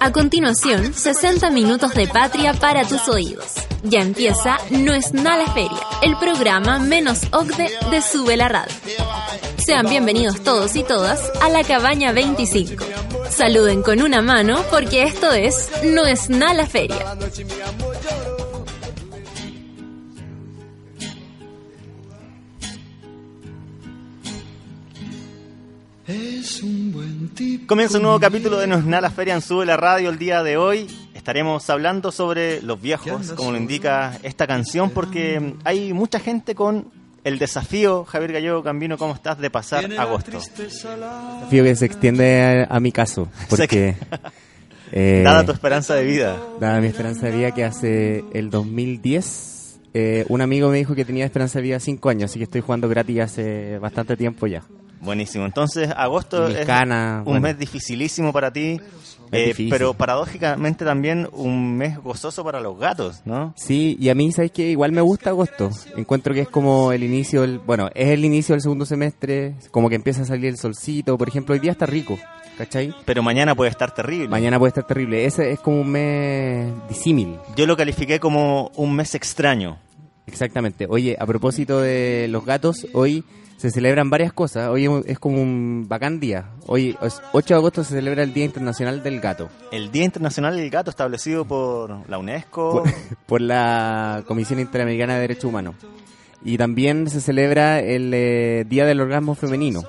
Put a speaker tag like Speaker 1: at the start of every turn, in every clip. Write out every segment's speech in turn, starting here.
Speaker 1: A continuación, 60 minutos de patria para tus oídos. Ya empieza No es nada la feria, el programa menos OCDE de Sube la Radio. Sean bienvenidos todos y todas a la cabaña 25. Saluden con una mano porque esto es No es nada la feria.
Speaker 2: Comienza un nuevo capítulo de Nos Na la Feria en Sube la Radio el día de hoy. Estaremos hablando sobre los viejos, como lo indica esta canción, porque hay mucha gente con el desafío, Javier Gallego Cambino, ¿cómo estás? De pasar agosto.
Speaker 3: Desafío que se extiende a, a mi caso, porque... eh,
Speaker 2: Dada tu esperanza de vida.
Speaker 3: dada mi esperanza de vida que hace el 2010, eh, un amigo me dijo que tenía esperanza de vida 5 años, así que estoy jugando gratis hace bastante tiempo ya.
Speaker 2: Buenísimo. Entonces, agosto es un
Speaker 3: bueno.
Speaker 2: mes dificilísimo para ti, eh, pero paradójicamente también un mes gozoso para los gatos, ¿no?
Speaker 3: Sí, y a mí, ¿sabes que Igual me gusta agosto. Encuentro que es como el inicio del... Bueno, es el inicio del segundo semestre, como que empieza a salir el solcito. Por ejemplo, hoy día está rico, ¿cachai?
Speaker 2: Pero mañana puede estar terrible.
Speaker 3: Mañana puede estar terrible. Ese es como un mes disímil.
Speaker 2: Yo lo califiqué como un mes extraño.
Speaker 3: Exactamente. Oye, a propósito de los gatos, hoy se celebran varias cosas. Hoy es como un bacán día. Hoy, es 8 de agosto, se celebra el Día Internacional del Gato.
Speaker 2: El Día Internacional del Gato establecido por la UNESCO.
Speaker 3: Por, por la Comisión Interamericana de Derechos Humanos. Y también se celebra el eh, Día del Orgasmo Femenino.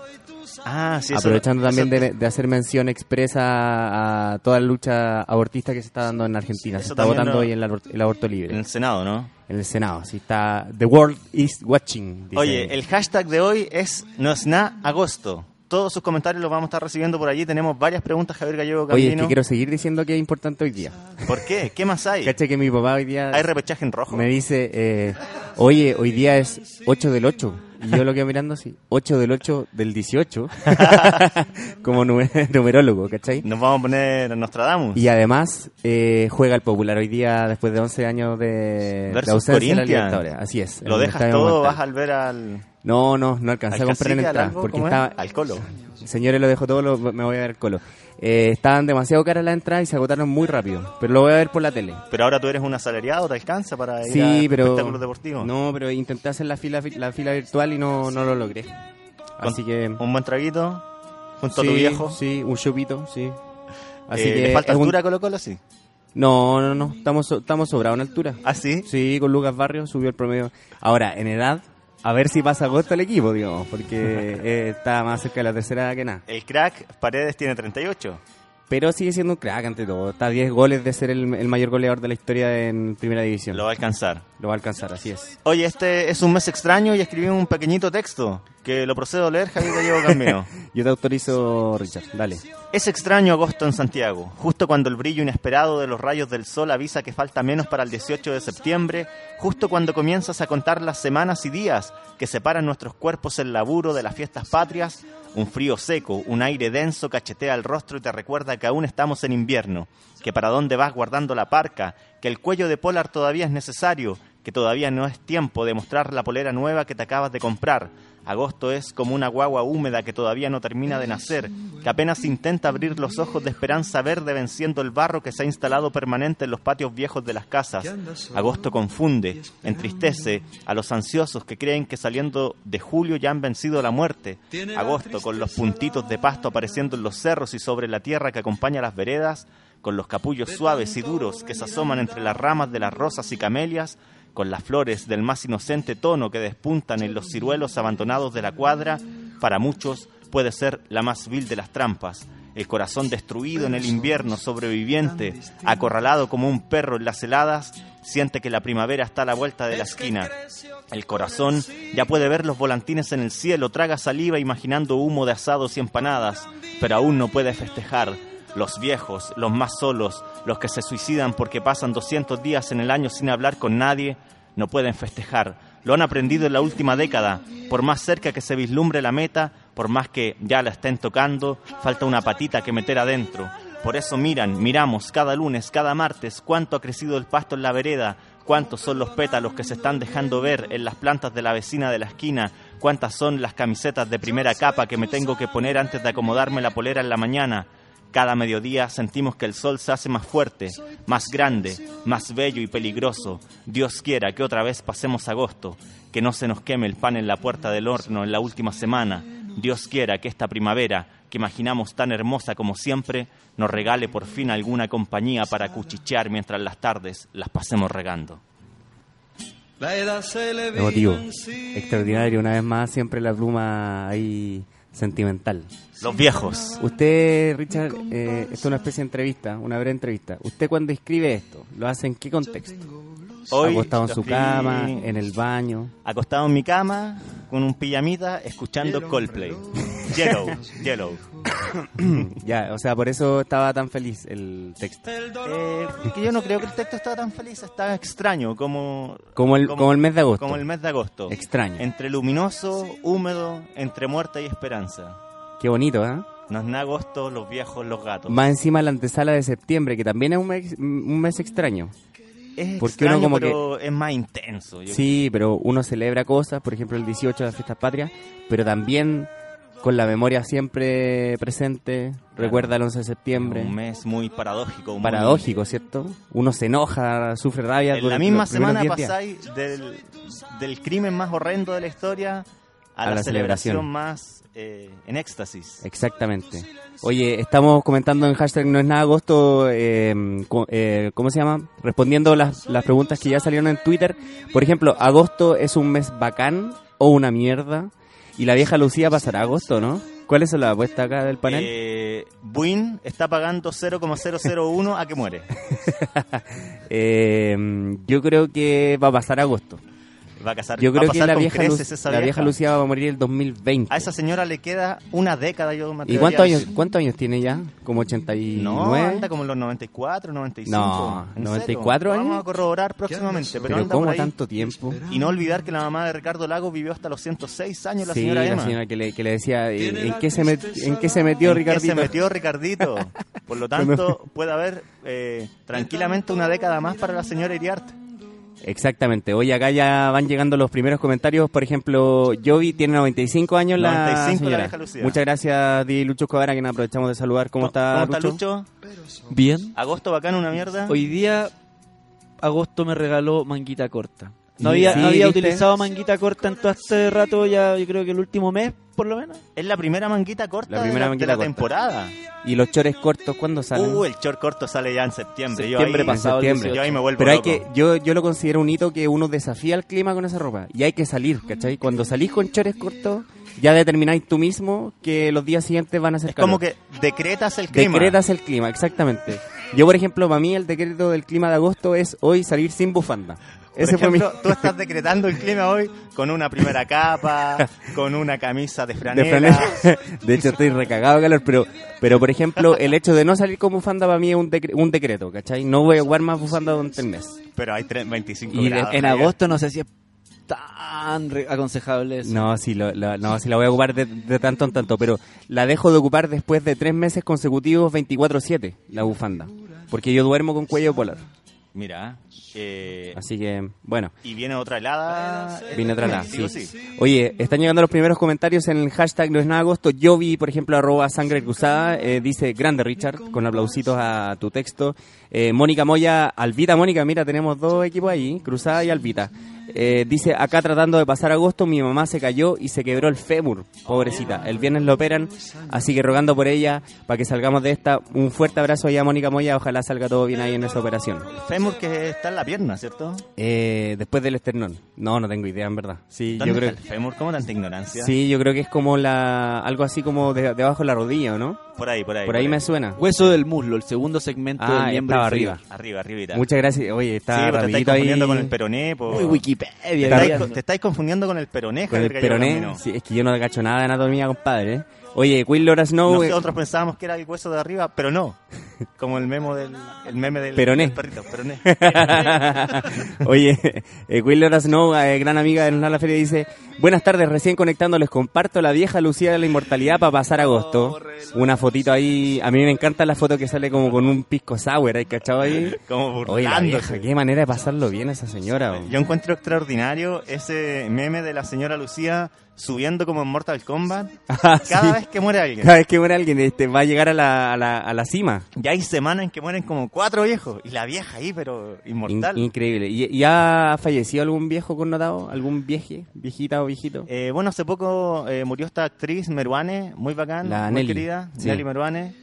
Speaker 2: Ah, sí, eso-
Speaker 3: aprovechando también
Speaker 2: eso-
Speaker 3: de, de hacer mención expresa a toda la lucha abortista que se está dando en Argentina.
Speaker 2: Eso
Speaker 3: se está votando
Speaker 2: lo-
Speaker 3: hoy el, abor- el aborto libre.
Speaker 2: En el Senado, ¿no?
Speaker 3: en el Senado. Así está. The world is watching. dice.
Speaker 2: Oye, el hashtag de hoy es Nosna Agosto. Todos sus comentarios los vamos a estar recibiendo por allí. Tenemos varias preguntas, Javier Gallego
Speaker 3: Oye, es que quiero seguir diciendo que es importante hoy día.
Speaker 2: ¿Por qué? ¿Qué más hay?
Speaker 3: Cacha que mi papá hoy día
Speaker 2: ¿Hay repechaje en rojo?
Speaker 3: me dice, eh, oye, hoy día es 8 del 8. Y yo lo quedo mirando así, 8 del 8 del 18. Como numer- numerólogo, ¿cachai?
Speaker 2: Nos vamos a poner Nostradamus.
Speaker 3: Y además eh, juega el popular hoy día después de 11 años de, de ausencia de la. Así es.
Speaker 2: Lo dejas todo, vas al ver al...
Speaker 3: No, no, no alcancé
Speaker 2: al
Speaker 3: a comprar en
Speaker 2: al
Speaker 3: entrada
Speaker 2: algo,
Speaker 3: porque estaba...
Speaker 2: Al colo.
Speaker 3: Señores, lo dejo todo, lo- me voy a ver el colo. Eh, estaban demasiado caras las entradas y se agotaron muy rápido. Pero lo voy a ver por la tele.
Speaker 2: Pero ahora tú eres un asalariado, ¿te alcanza para ir
Speaker 3: Sí,
Speaker 2: a
Speaker 3: pero.
Speaker 2: espectáculos deportivos?
Speaker 3: No, pero intenté hacer la fila, la fila virtual y no, no lo logré. Así que.
Speaker 2: Un buen traguito junto
Speaker 3: sí,
Speaker 2: a tu viejo.
Speaker 3: Sí, un chupito, sí. Así
Speaker 2: Eh,
Speaker 3: que.
Speaker 2: ¿Le falta
Speaker 3: un-
Speaker 2: altura a Colo Colo? Sí.
Speaker 3: No, no, no. Estamos, estamos sobrados en altura.
Speaker 2: ¿Ah, sí?
Speaker 3: Sí, con Lucas Barrios subió el promedio. Ahora, en edad, a ver si pasa agosto el equipo, digamos, porque eh, está más cerca de la tercera edad que nada.
Speaker 2: El crack Paredes tiene 38.
Speaker 3: Pero sigue siendo un crack ante todo. Está a 10 goles de ser el, el mayor goleador de la historia en primera división.
Speaker 2: Lo va a alcanzar.
Speaker 3: Lo va a alcanzar, así es.
Speaker 2: Oye, este es un mes extraño y escribí un pequeñito texto que lo procedo a leer, Javier Gallego Cambino.
Speaker 3: Yo te autorizo, Richard. Dale.
Speaker 2: Es extraño agosto en Santiago, justo cuando el brillo inesperado de los rayos del sol avisa que falta menos para el 18 de septiembre, justo cuando comienzas a contar las semanas y días que separan nuestros cuerpos el laburo de las fiestas patrias, un frío seco, un aire denso cachetea el rostro y te recuerda que aún estamos en invierno, que para dónde vas guardando la parca, que el cuello de polar todavía es necesario, que todavía no es tiempo de mostrar la polera nueva que te acabas de comprar. Agosto es como una guagua húmeda que todavía no termina de nacer, que apenas intenta abrir los ojos de esperanza verde venciendo el barro que se ha instalado permanente en los patios viejos de las casas. Agosto confunde, entristece a los ansiosos que creen que saliendo de julio ya han vencido la muerte. Agosto con los puntitos de pasto apareciendo en los cerros y sobre la tierra que acompaña las veredas, con los capullos suaves y duros que se asoman entre las ramas de las rosas y camelias, con las flores del más inocente tono que despuntan en los ciruelos abandonados de la cuadra, para muchos puede ser la más vil de las trampas. el corazón destruido en el invierno, sobreviviente, acorralado como un perro en las heladas, siente que la primavera está a la vuelta de la esquina. El corazón ya puede ver los volantines en el cielo, traga saliva imaginando humo de asados y empanadas, pero aún no puede festejar. Los viejos, los más solos, los que se suicidan porque pasan 200 días en el año sin hablar con nadie, no pueden festejar. Lo han aprendido en la última década. Por más cerca que se vislumbre la meta, por más que ya la estén tocando, falta una patita que meter adentro. Por eso miran, miramos cada lunes, cada martes, cuánto ha crecido el pasto en la vereda, cuántos son los pétalos que se están dejando ver en las plantas de la vecina de la esquina, cuántas son las camisetas de primera capa que me tengo que poner antes de acomodarme la polera en la mañana. Cada mediodía sentimos que el sol se hace más fuerte, más grande, más bello y peligroso. Dios quiera que otra vez pasemos agosto, que no se nos queme el pan en la puerta del horno en la última semana. Dios quiera que esta primavera, que imaginamos tan hermosa como siempre, nos regale por fin alguna compañía para cuchichear mientras las tardes las pasemos regando.
Speaker 3: Emotivo, extraordinario, una vez más, siempre la pluma ahí sentimental.
Speaker 2: Los viejos.
Speaker 3: Usted, Richard, eh, esto es una especie de entrevista, una breve entrevista. ¿Usted cuando escribe esto, lo hace en qué contexto?
Speaker 2: Hoy
Speaker 3: acostado en su cama, en el baño.
Speaker 2: Acostado en mi cama, con un pijamita, escuchando Coldplay. Yellow, Yellow.
Speaker 3: Ya, o sea, por eso estaba tan feliz el texto.
Speaker 2: Eh, que yo no creo que el texto estaba tan feliz, estaba extraño, como,
Speaker 3: Como el, como, el mes de agosto.
Speaker 2: como el mes de agosto.
Speaker 3: Extraño.
Speaker 2: Entre luminoso, húmedo, entre muerte y esperanza.
Speaker 3: Qué bonito, ¿eh?
Speaker 2: Nos na agosto, los viejos, los gatos.
Speaker 3: Más encima la antesala de septiembre, que también es un mes, un mes extraño.
Speaker 2: Es
Speaker 3: porque uno
Speaker 2: extraño,
Speaker 3: como
Speaker 2: pero es más intenso. Yo
Speaker 3: Sí, pero uno celebra cosas, por ejemplo el 18 de las fiestas patrias, pero también con la memoria siempre presente, recuerda el 11 de septiembre.
Speaker 2: Un mes muy paradójico. muy-
Speaker 3: Paradójico, ¿cierto? Uno se enoja, sufre rabia.
Speaker 2: En la misma semana
Speaker 3: 10 días.
Speaker 2: pasáis del, del crimen más horrendo de la historia a,
Speaker 3: A
Speaker 2: la,
Speaker 3: la
Speaker 2: celebración,
Speaker 3: celebración.
Speaker 2: más eh, en éxtasis.
Speaker 3: Exactamente. Oye, estamos comentando en hashtag no es nada agosto, eh, eh, ¿cómo se llama? Respondiendo las, las preguntas que ya salieron en Twitter. Por ejemplo, agosto es un mes bacán o una mierda. Y la vieja Lucía pasará agosto, ¿no? ¿Cuál es la apuesta acá del panel?
Speaker 2: Eh, Buin está pagando 0,001 a que muere.
Speaker 3: Eh, yo creo que va a pasar agosto.
Speaker 2: Va a casar,
Speaker 3: Yo
Speaker 2: va a
Speaker 3: creo que la vieja,
Speaker 2: creces
Speaker 3: Lu-
Speaker 2: esa
Speaker 3: la vieja Lucía va a morir el 2020.
Speaker 2: A esa señora le queda una década, yo me
Speaker 3: ¿Y cuántos años, cuántos años tiene ya? ¿Como 89?
Speaker 2: No, anda como en los 94, 95.
Speaker 3: No,
Speaker 2: ¿En
Speaker 3: 94
Speaker 2: serio?
Speaker 3: años.
Speaker 2: Vamos a corroborar próximamente, pero,
Speaker 3: Pero
Speaker 2: anda
Speaker 3: ¿cómo
Speaker 2: por ahí.
Speaker 3: tanto tiempo?
Speaker 2: Y no olvidar que la mamá de Ricardo Lagos vivió hasta los 106 años, la
Speaker 3: sí,
Speaker 2: señora
Speaker 3: la
Speaker 2: Emma.
Speaker 3: señora que le, que le decía, eh, ¿en qué, se met- ¿en qué se metió
Speaker 2: ¿En qué
Speaker 3: Ricardito?
Speaker 2: se metió Ricardito? Por lo tanto, puede haber eh, tranquilamente una década más para la señora Iriarte.
Speaker 3: Exactamente. Hoy acá ya van llegando los primeros comentarios. Por ejemplo, Jovi tiene 95 años la
Speaker 2: 95 la
Speaker 3: señora.
Speaker 2: vieja Lucía.
Speaker 3: Muchas gracias, Di Lucho Escobar, a quien aprovechamos de saludar. ¿Cómo, está,
Speaker 2: ¿Cómo está
Speaker 3: Lucho?
Speaker 2: Lucho?
Speaker 4: Bien.
Speaker 2: ¿Agosto bacán una mierda?
Speaker 4: Hoy día, agosto me regaló manguita corta. No había,
Speaker 3: sí,
Speaker 4: no había
Speaker 3: ¿viste?
Speaker 4: utilizado manguita corta en todo este rato, ya yo creo que el último mes, por lo menos.
Speaker 2: Es la primera manguita corta
Speaker 3: La primera
Speaker 2: de la,
Speaker 3: manguita
Speaker 2: de la
Speaker 3: corta.
Speaker 2: temporada.
Speaker 3: ¿Y los chores cortos cuándo salen?
Speaker 2: Uh, el short corto sale ya en septiembre.
Speaker 4: Septiembre
Speaker 2: yo ahí,
Speaker 4: pasado,
Speaker 3: septiembre.
Speaker 2: Yo ahí me vuelvo
Speaker 3: Pero hay
Speaker 2: loco.
Speaker 3: que, yo, yo lo considero un hito que uno desafía el clima con esa ropa. Y hay que salir, ¿cachai? Cuando salís con chores cortos, ya determináis tú mismo que los días siguientes van a ser
Speaker 2: Es como que decretas el clima.
Speaker 3: Decretas el clima, exactamente. Yo, por ejemplo, para mí el decreto del clima de agosto es hoy salir sin bufanda.
Speaker 2: Por
Speaker 3: Ese fue mi...
Speaker 2: ejemplo, tú estás decretando el clima hoy con una primera capa, con una camisa de
Speaker 3: de
Speaker 2: franela.
Speaker 3: franela. De hecho, estoy recagado de calor, pero, pero por ejemplo, el hecho de no salir con bufanda para mí es un, decre- un decreto, ¿cachai? No voy a jugar más bufanda durante el mes.
Speaker 2: Pero hay tre- 25
Speaker 3: Y de-
Speaker 2: grados.
Speaker 4: En
Speaker 2: Javier.
Speaker 4: agosto no sé si es tan aconsejable eso.
Speaker 3: No, sí, lo, lo- no, sí la voy a ocupar de, de tanto en tanto, pero la dejo de ocupar después de tres meses consecutivos 24-7, la bufanda. Porque yo duermo con cuello polar.
Speaker 2: Mira, eh,
Speaker 3: Así que, bueno,
Speaker 2: y viene otra helada.
Speaker 3: viene otra la,
Speaker 2: Digo,
Speaker 3: sí. Oye, están llegando los primeros comentarios en el hashtag no es nada agosto. Yo vi, por ejemplo, arroba sangre cruzada, eh, dice grande Richard, con aplausitos a tu texto. Eh, Mónica Moya, Alvita Mónica, mira, tenemos dos equipos ahí, Cruzada y Alvita. Eh, dice, acá tratando de pasar agosto, mi mamá se cayó y se quebró el fémur, pobrecita. El viernes lo operan, así que rogando por ella para que salgamos de esta. Un fuerte abrazo allá a Mónica Moya, ojalá salga todo bien ahí en esa operación.
Speaker 2: Fémur que está en la pierna, ¿cierto?
Speaker 3: Eh, después del esternón. No, no tengo idea, en verdad. Sí,
Speaker 2: ¿Dónde
Speaker 3: yo creo
Speaker 2: está el fémur? ¿Cómo tanta ignorancia?
Speaker 3: Sí, yo creo que es como la algo así como de- debajo de la rodilla, ¿o ¿no?
Speaker 2: Por ahí, por ahí.
Speaker 3: Por ahí me suena.
Speaker 4: Hueso del muslo, el segundo segmento
Speaker 3: Ah,
Speaker 4: del miembro
Speaker 3: arriba.
Speaker 2: Arriba, arribita.
Speaker 3: Muchas gracias. Oye,
Speaker 2: sí,
Speaker 3: está
Speaker 2: pues te estáis
Speaker 3: ahí
Speaker 2: con el peroné. po.
Speaker 4: Uy, Wikipedia.
Speaker 2: Te estáis, te confundiendo con el peroné,
Speaker 3: con el peroné. Sí, es que yo no cacho nada de anatomía, compadre. ¿eh? Oye, Will Laura Snow. eh,
Speaker 2: Nosotros pensábamos que era el hueso de arriba, pero no. Como el memo del el meme del,
Speaker 3: Peroné.
Speaker 2: del perrito, peroné.
Speaker 3: Oye, eh, Will Snow, eh, gran amiga de la Feria, dice: Buenas tardes, recién conectando, les comparto la vieja Lucía de la Inmortalidad para pasar agosto. Una fotito ahí. A mí me encanta la foto que sale como con un pisco sour, ¿hay cachado ahí?
Speaker 2: Como
Speaker 3: Oye, la vieja, qué manera de pasarlo bien esa señora.
Speaker 2: Yo encuentro extraordinario ese meme de la señora Lucía subiendo como en Mortal Kombat
Speaker 3: Ah,
Speaker 2: cada
Speaker 3: sí.
Speaker 2: vez que muere alguien.
Speaker 3: Cada vez que muere alguien este, va a llegar a la, a la, a la cima.
Speaker 2: Ya hay semanas en que mueren como cuatro viejos y la vieja ahí, pero
Speaker 3: In-
Speaker 2: inmortal.
Speaker 3: increíble. ¿Y, y ha fallecido algún viejo connotado? ¿Algún vieje? ¿Viejita o viejito?
Speaker 2: Eh, bueno, hace poco eh, murió esta actriz Meruane, muy bacán,
Speaker 3: La
Speaker 2: muy
Speaker 3: Nelly.
Speaker 2: querida,
Speaker 3: Sí.
Speaker 2: Nelly Meruane.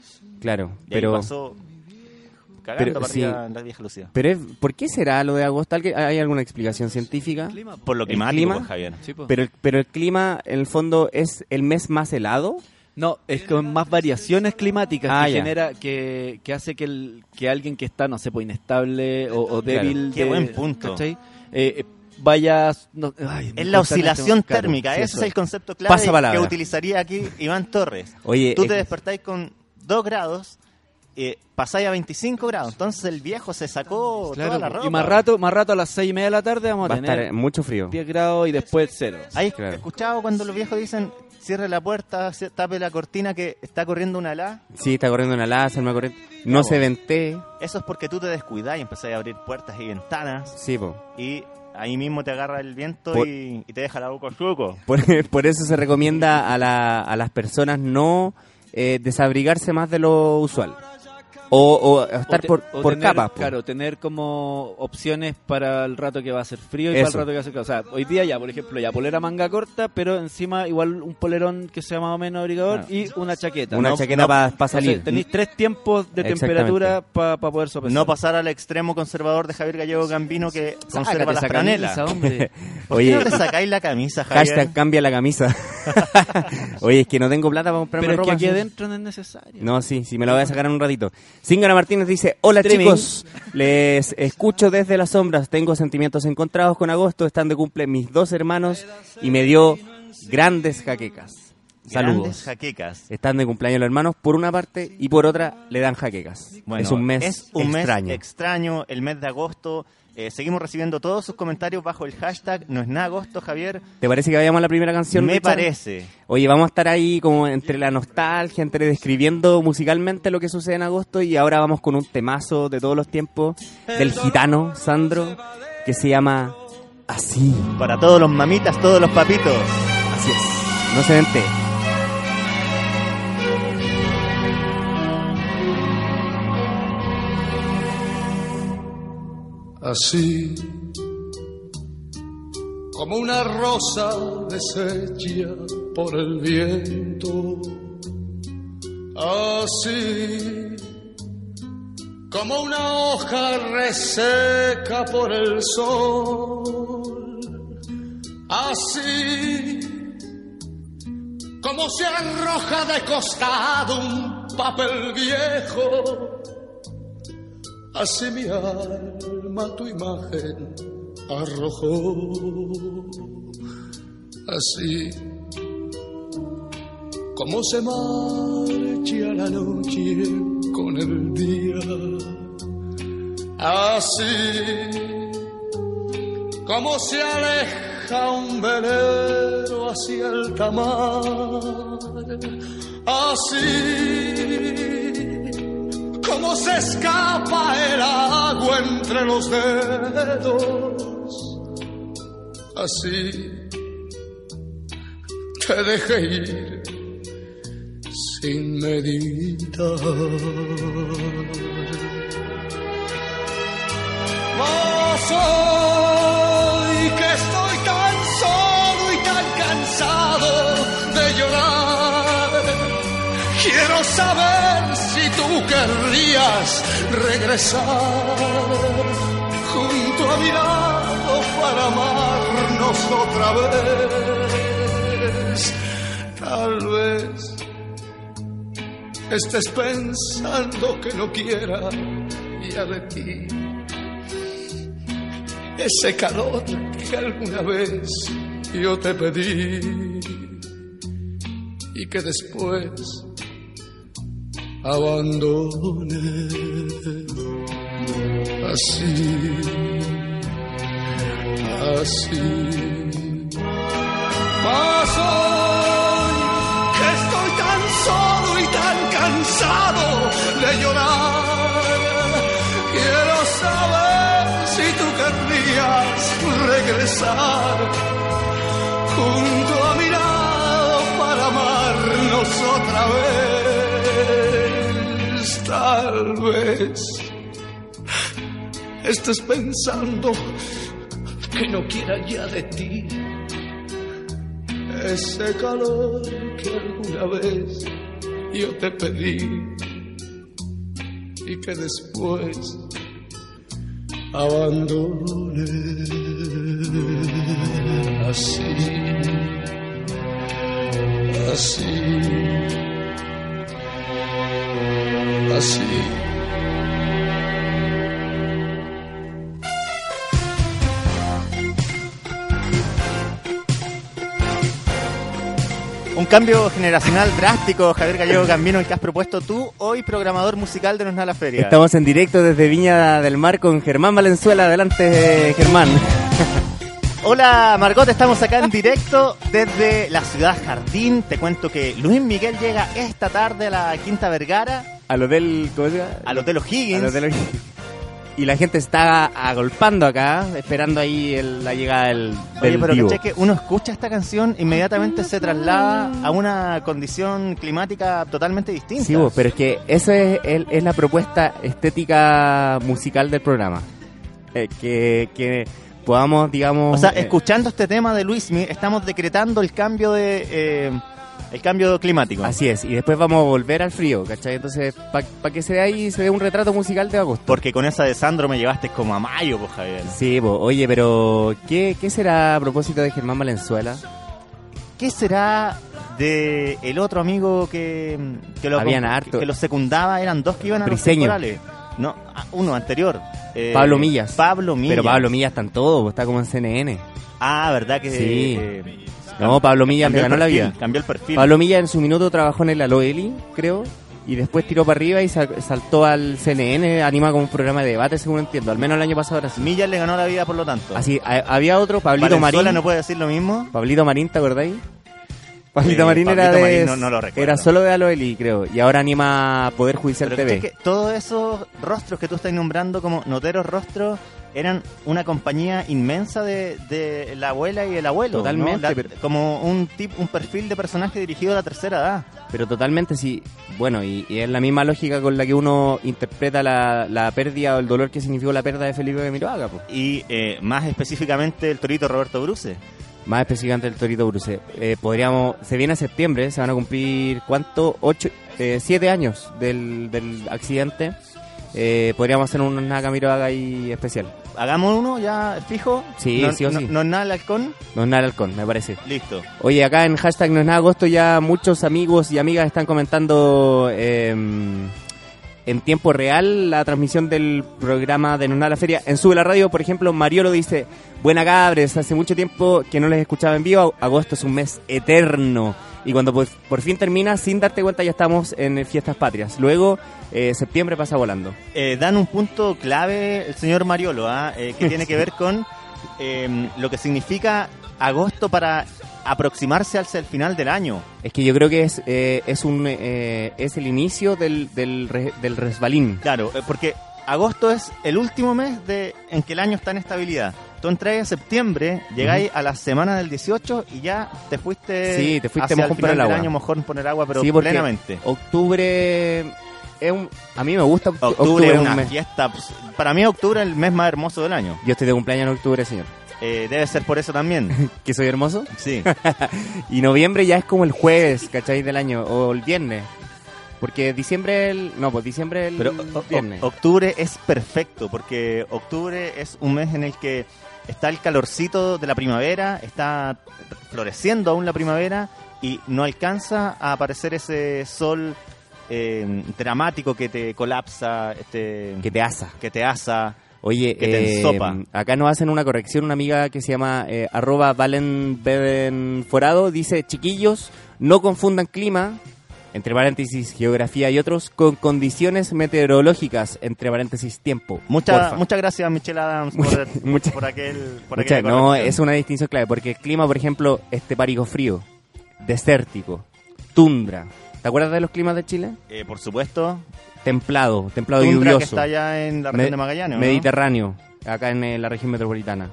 Speaker 3: Claro,
Speaker 2: Y
Speaker 3: pero...
Speaker 2: ahí pasó cagando
Speaker 3: pero,
Speaker 2: para
Speaker 3: sí.
Speaker 2: la vieja Lucía.
Speaker 3: Pero es- ¿por qué será lo de agosto? ¿Alguien- ¿Hay alguna explicación científica?
Speaker 2: Por lo
Speaker 3: ¿El
Speaker 2: climático,
Speaker 3: clima?
Speaker 2: pues, Javier.
Speaker 4: Sí, po.
Speaker 3: Pero, pero el clima, en el fondo, es el mes más helado.
Speaker 4: No, es con más variaciones climáticas
Speaker 3: Ah,
Speaker 4: que
Speaker 3: ya.
Speaker 4: genera, que, que hace que, el, que alguien que está, no sé, pues inestable o, o
Speaker 3: Claro.
Speaker 4: débil.
Speaker 2: Qué
Speaker 4: de-
Speaker 2: buen punto.
Speaker 4: ¿cachai? Eh, eh, vaya. no, ay,
Speaker 2: Es la
Speaker 4: este
Speaker 2: oscilación
Speaker 4: claro,
Speaker 2: térmica,
Speaker 4: sí,
Speaker 2: ese es el concepto clave que utilizaría aquí Iván Torres.
Speaker 3: Oye,
Speaker 2: Tú
Speaker 3: es-
Speaker 2: te despertáis con 2 grados, eh, pasáis a 25 grados, entonces el viejo se sacó
Speaker 4: Claro,
Speaker 2: toda la ropa.
Speaker 4: y más rato, más rato a las seis y media de la tarde vamos
Speaker 3: va
Speaker 4: a
Speaker 3: a estar
Speaker 4: tener
Speaker 3: mucho frío.
Speaker 4: 10 grados y después cero.
Speaker 2: ¿Hay
Speaker 3: Claro.
Speaker 2: escuchado cuando los viejos dicen cierre la puerta, tape la cortina que está corriendo una helada?
Speaker 3: Sí, está corriendo una me corriendo. No se ventee.
Speaker 2: Eso es porque tú te descuidas y empezás a abrir puertas y ventanas
Speaker 3: Sí, po.
Speaker 2: y ahí mismo te agarra el viento
Speaker 3: Por-
Speaker 2: y, y te deja la boca chueco.
Speaker 3: Por, por eso se recomienda a, la- a las personas no eh, desabrigarse más de lo usual. O, o estar
Speaker 4: O te-
Speaker 3: por,
Speaker 4: o
Speaker 3: por
Speaker 4: tener,
Speaker 3: capas. po.
Speaker 4: Claro, tener como opciones para el rato que va a ser frío y para el rato que va a ser calor. O sea, hoy día ya, por ejemplo, ya polera manga corta, pero encima igual un polerón que sea más o menos abrigador
Speaker 2: Claro.
Speaker 4: y una chaqueta.
Speaker 3: Una
Speaker 4: No-
Speaker 3: chaqueta
Speaker 2: no-
Speaker 3: para
Speaker 4: Entonces,
Speaker 3: salir.
Speaker 4: tenéis tres tiempos de temperatura para poder sopesar.
Speaker 2: No pasar al extremo conservador de Javier Gallego Gambino que conserva las franelas.
Speaker 4: camisa, hombre.
Speaker 2: ¿Por
Speaker 3: Oye.
Speaker 2: qué no te sacáis la camisa, Javier?
Speaker 3: Hashtag cambia la camisa. Oye, es que no tengo plata para comprarme
Speaker 4: pero es que
Speaker 3: ropa.
Speaker 4: aquí adentro no es necesario.
Speaker 3: No, sí, sí, me la voy a sacar en un ratito. Zingara Martínez dice, hola
Speaker 4: Streaming.
Speaker 3: chicos, les escucho desde las sombras, tengo sentimientos encontrados con agosto, están de cumple mis dos hermanos y me dio grandes jaquecas.
Speaker 2: Grandes
Speaker 3: Saludos.
Speaker 2: jaquecas.
Speaker 3: Están de cumpleaños los hermanos por una parte y por otra le dan jaquecas.
Speaker 2: Bueno,
Speaker 3: es un mes
Speaker 2: es un mes
Speaker 3: extraño.
Speaker 2: extraño, el mes de agosto. Eh, seguimos recibiendo todos sus comentarios bajo el hashtag no es nada agosto, Javier.
Speaker 3: ¿Te parece que vayamos a la primera canción?
Speaker 2: Me
Speaker 3: Richard?
Speaker 2: parece.
Speaker 3: Oye, vamos a estar ahí como entre la nostalgia, entre describiendo musicalmente lo que sucede en agosto y ahora vamos con un temazo de todos los tiempos del gitano Sandro que se llama Así.
Speaker 2: Para todos los mamitas, todos los papitos.
Speaker 3: Así es. No se vente.
Speaker 5: Así como una rosa deshecha por el viento, así como una hoja reseca por el sol, así como se arroja de costado un papel viejo Así mi alma tu imagen arrojó, así como se marcha la noche con el día, así como se aleja un velero hacia el tamar, así cómo se escapa el agua entre los dedos. Así te dejé ir sin meditar. Mas hoy que estoy tan solo y tan cansado de llorar, quiero saber querrías regresar junto a mi lado para amarnos otra vez. Tal vez estés pensando que no quiera ya de ti ese calor que alguna vez yo te pedí y que después abandone así, así. Mas hoy que estoy tan solo y tan cansado de llorar, quiero saber si tú querrías regresar junto a mi lado para amarnos otra vez. Tal vez estés pensando que no quiera ya de ti ese calor que alguna vez yo te pedí y que después abandone. Así, así, así.
Speaker 2: Un cambio generacional drástico, Javier Gallego Gambino, el que has propuesto tú, hoy programador musical de Nos la Feria.
Speaker 3: Estamos en directo desde Viña del Mar con Germán Valenzuela. Adelante, Germán.
Speaker 2: Hola Margot, estamos acá en directo desde la ciudad Jardín. Te cuento que Luis Miguel llega esta tarde a la Quinta Vergara,
Speaker 3: Al hotel, ¿cómo se llama?
Speaker 2: al Hotel O'Higgins.
Speaker 3: Al hotel O'Higgins. Y la gente está agolpando acá, esperando ahí el- la llegada del,
Speaker 2: Oye,
Speaker 3: del
Speaker 2: pero
Speaker 3: divo.
Speaker 2: ¿cachai que uno escucha esta canción, inmediatamente se traslada a una condición climática totalmente distinta.
Speaker 3: Sí, vos, pero es que esa es, el- es la propuesta estética musical del programa. Eh, que, que podamos, digamos...
Speaker 2: O sea,
Speaker 3: eh,
Speaker 2: escuchando este tema de Luismi, estamos decretando el cambio de eh, el cambio climático.
Speaker 3: Así es, y después vamos a volver al frío, ¿cachai? Entonces, para que se dé ahí, se dé un retrato musical de agosto.
Speaker 2: Porque con esa de Sandro me llevaste como a mayo, pues Javier.
Speaker 3: Sí, po. oye, pero ¿qué, ¿qué será a propósito de Germán Valenzuela?
Speaker 2: ¿Qué será de el otro amigo que, que lo
Speaker 3: Habían harto.
Speaker 2: que lo secundaba? Eran dos que iban a los
Speaker 3: Briseño.
Speaker 2: temporales. No, ah, uno anterior. Eh,
Speaker 3: Pablo Millas.
Speaker 2: Pablo Millas.
Speaker 3: Pero Pablo Millas está en todo, está como en CNN.
Speaker 2: Ah, ¿verdad que
Speaker 3: Sí.
Speaker 2: eh,
Speaker 3: No, Pablo Millas le ganó la vida.
Speaker 2: Cambió el perfil.
Speaker 3: Pablo Millas en su minuto trabajó en el Aloeli, creo, y después tiró para arriba y sal- saltó al CNN, anima como un programa de debate, según entiendo. Al menos el año pasado era así.
Speaker 2: Millas le ganó la vida, por lo tanto.
Speaker 3: Así, a- había otro, Pablito
Speaker 2: Valenzuela
Speaker 3: Marín.
Speaker 2: no puede decir lo mismo.
Speaker 3: Pablito Marín, ¿te acordáis? Pablito
Speaker 2: Eh,
Speaker 3: Marín era de...
Speaker 2: No- no lo recuerdo.
Speaker 3: Era solo de Aloeli, creo, y ahora anima Poder Judicial
Speaker 2: Pero
Speaker 3: TV.
Speaker 2: es que todos esos rostros que tú estás nombrando como noteros rostros eran una compañía inmensa de, de la abuela y el abuelo. ¿no?
Speaker 3: Totalmente,
Speaker 2: La-
Speaker 3: pero-
Speaker 2: Como un tip, un perfil de personaje dirigido a la tercera edad.
Speaker 3: Pero totalmente sí. Bueno, y, y es la misma lógica con la que uno interpreta la, la pérdida o el dolor que significó la pérdida de Felipe de Miroaga. po.
Speaker 2: Y eh, más específicamente el torito Roberto Bruce.
Speaker 3: Más específicamente el Torito Bruce. Eh, podríamos, se viene septiembre, se van a cumplir, ¿cuánto? Ocho, eh, siete años del, del accidente. Eh, podríamos hacer un Naka Miroaga ahí especial.
Speaker 2: Hagamos uno ya fijo.
Speaker 3: Sí,
Speaker 2: no,
Speaker 3: sí o
Speaker 2: no-
Speaker 3: sí.
Speaker 2: No es nada el halcón.
Speaker 3: No es nada el halcón, me parece.
Speaker 2: Listo.
Speaker 3: Oye, acá en hashtag no es nada agosto ya muchos amigos y amigas están comentando eh, en tiempo real la transmisión del programa de No es nada la feria. En Sube la Radio, por ejemplo, Mariolo dice, buena cabres, hace mucho tiempo que no les escuchaba en vivo, agosto es un mes eterno. Y cuando por, por fin termina, sin darte cuenta, ya estamos en Fiestas Patrias. Luego, eh, septiembre pasa volando.
Speaker 2: Eh, dan un punto clave el señor Mariolo, ¿ah? Eh, que tiene que ver con eh, lo que significa agosto para aproximarse hacia el final del año.
Speaker 3: Es que yo creo que es, eh, es, un, eh, es el inicio del, del, re- del resbalín.
Speaker 2: Claro, eh, porque agosto es el último mes de en que el año está en estabilidad. Tú entras en septiembre, llegáis a la semana del 18 y ya te fuiste,
Speaker 3: Sí, te fuiste
Speaker 2: hacia
Speaker 3: mojón
Speaker 2: del
Speaker 3: agua.
Speaker 2: año mojón por el agua, pero
Speaker 3: Sí,
Speaker 2: plenamente.
Speaker 3: Octubre es un, a mí me gusta oct-
Speaker 2: Octubre es
Speaker 3: un
Speaker 2: una
Speaker 3: mes.
Speaker 2: fiesta. pues, Para mí octubre es el mes más hermoso del año.
Speaker 3: Yo estoy de cumpleaños en octubre, señor.
Speaker 2: Eh, debe ser por eso también.
Speaker 3: Que soy hermoso.
Speaker 2: Sí.
Speaker 3: Y noviembre ya es como el jueves, ¿cachai? Del año, o el viernes. Porque diciembre el... No, pues diciembre el
Speaker 2: Pero o- o-
Speaker 3: viernes.
Speaker 2: octubre es perfecto porque octubre es un mes en el que está el calorcito de la primavera, está floreciendo aún la primavera y no alcanza a aparecer ese sol eh, dramático que te colapsa, este,
Speaker 3: que te asa.
Speaker 2: que te asa.
Speaker 3: Oye,
Speaker 2: Que te ensopa.
Speaker 3: acá nos hacen una corrección, una amiga que se llama eh, arroba Valen dice, chiquillos, no confundan clima, entre paréntesis geografía y otros, con condiciones meteorológicas, entre paréntesis tiempo.
Speaker 2: Mucha, muchas gracias Michelle Adams por,
Speaker 3: mucha-
Speaker 2: por aquel... Por
Speaker 3: Mucha-
Speaker 2: aquella
Speaker 3: no, es una distinción clave, porque el clima, por ejemplo, estepárico frío, desértico, tundra. ¿Te acuerdas de los climas de Chile?
Speaker 2: Eh, por supuesto,
Speaker 3: Templado, templado y lluvioso.
Speaker 2: que está allá en la región de Magallanes, ¿o no?
Speaker 3: Mediterráneo, acá en eh, la región metropolitana.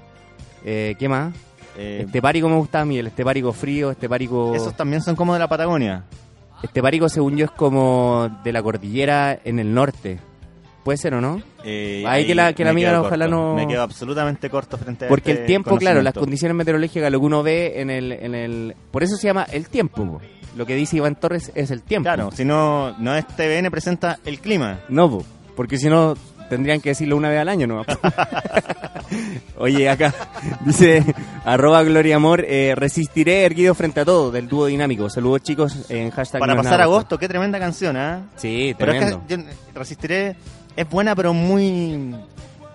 Speaker 3: Eh, ¿Qué más?
Speaker 2: Eh,
Speaker 3: Estepárico me gusta a mí, el estepárico frío, estepárico...
Speaker 2: esos también son como de la Patagonia.
Speaker 3: Estepárico, según yo, es como de la cordillera en el norte. ¿Puede ser o no?
Speaker 2: Eh,
Speaker 3: Ahí que la- que la amiga ojalá no-
Speaker 2: Me quedo absolutamente corto frente a
Speaker 3: Porque
Speaker 2: este
Speaker 3: el tiempo, claro, las condiciones meteorológicas, lo que uno ve en el, en el... Por eso se llama el tiempo. Lo que dice Iván Torres es el tiempo.
Speaker 2: Claro, si no, no es TVN presenta el clima.
Speaker 3: No, po, porque si no tendrían que decirlo una vez al año, ¿no? Oye, acá dice arroba Gloria Amor, eh, resistiré erguido frente a todo del dúo dinámico. Saludos chicos en hashtag
Speaker 2: Para
Speaker 3: no
Speaker 2: pasar
Speaker 3: nada
Speaker 2: agosto, qué tremenda canción, ¿ah?
Speaker 3: Sí,
Speaker 2: Pero es
Speaker 3: tremendo.
Speaker 2: que yo resistiré, es buena pero muy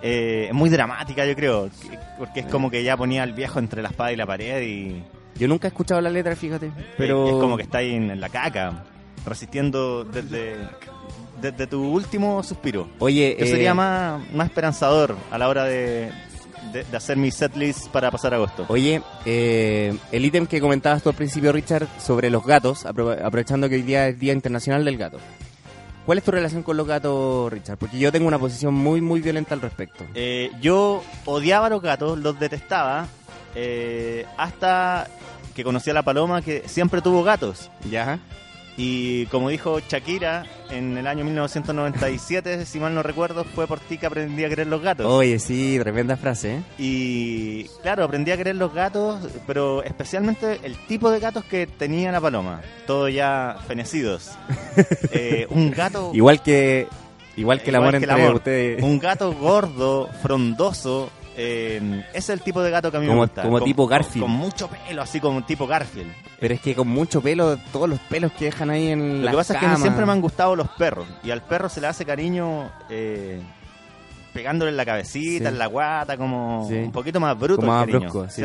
Speaker 2: eh, muy dramática yo creo, que- porque es como que ya ponía al viejo entre la espada y la pared y,
Speaker 3: Yo nunca he escuchado la letra, fíjate.
Speaker 2: pero es como que está ahí en, la caca, resistiendo desde, desde tu último suspiro.
Speaker 3: Oye,
Speaker 2: Yo
Speaker 3: eh,
Speaker 2: sería más, más esperanzador a la hora de, de, de hacer mi setlist para pasar agosto.
Speaker 3: Oye, eh, el ítem que comentabas tú al principio, Richard, sobre los gatos, apro- aprovechando que hoy día es Día Internacional del Gato. ¿Cuál es tu relación con los gatos, Richard? Porque yo tengo una posición muy, muy violenta al respecto.
Speaker 2: Eh, yo odiaba a los gatos, los detestaba, eh, hasta que conocí a la paloma que siempre tuvo gatos.
Speaker 3: ¿Ya?
Speaker 2: Y como dijo Shakira en el año 1997, si mal no recuerdo, fue por ti que aprendí a querer los gatos.
Speaker 3: Oye, sí, tremenda frase, ¿eh?
Speaker 2: Y claro, aprendí a querer los gatos, pero especialmente el tipo de gatos que tenía la paloma. Todos ya fenecidos. Eh, un gato...
Speaker 3: Igual que igual que el
Speaker 2: Igual
Speaker 3: amor
Speaker 2: que el
Speaker 3: entre
Speaker 2: amor.
Speaker 3: ustedes.
Speaker 2: Un gato gordo, frondoso. Eh, ese es el tipo de gato que a mí
Speaker 3: Como-
Speaker 2: me gusta.
Speaker 3: como
Speaker 2: Con-
Speaker 3: tipo Garfield.
Speaker 2: Con, mucho pelo, así como tipo Garfield.
Speaker 3: Pero es que con mucho pelo, todos los pelos que dejan ahí en
Speaker 2: Lo que pasa es que siempre me han gustado los perros. Y al perro se le hace cariño eh, pegándole en la cabecita,
Speaker 3: Sí.
Speaker 2: en la guata, como
Speaker 3: Sí.
Speaker 2: un poquito más bruto
Speaker 3: Como
Speaker 2: el
Speaker 3: más
Speaker 2: cariño,
Speaker 3: brusco, sí.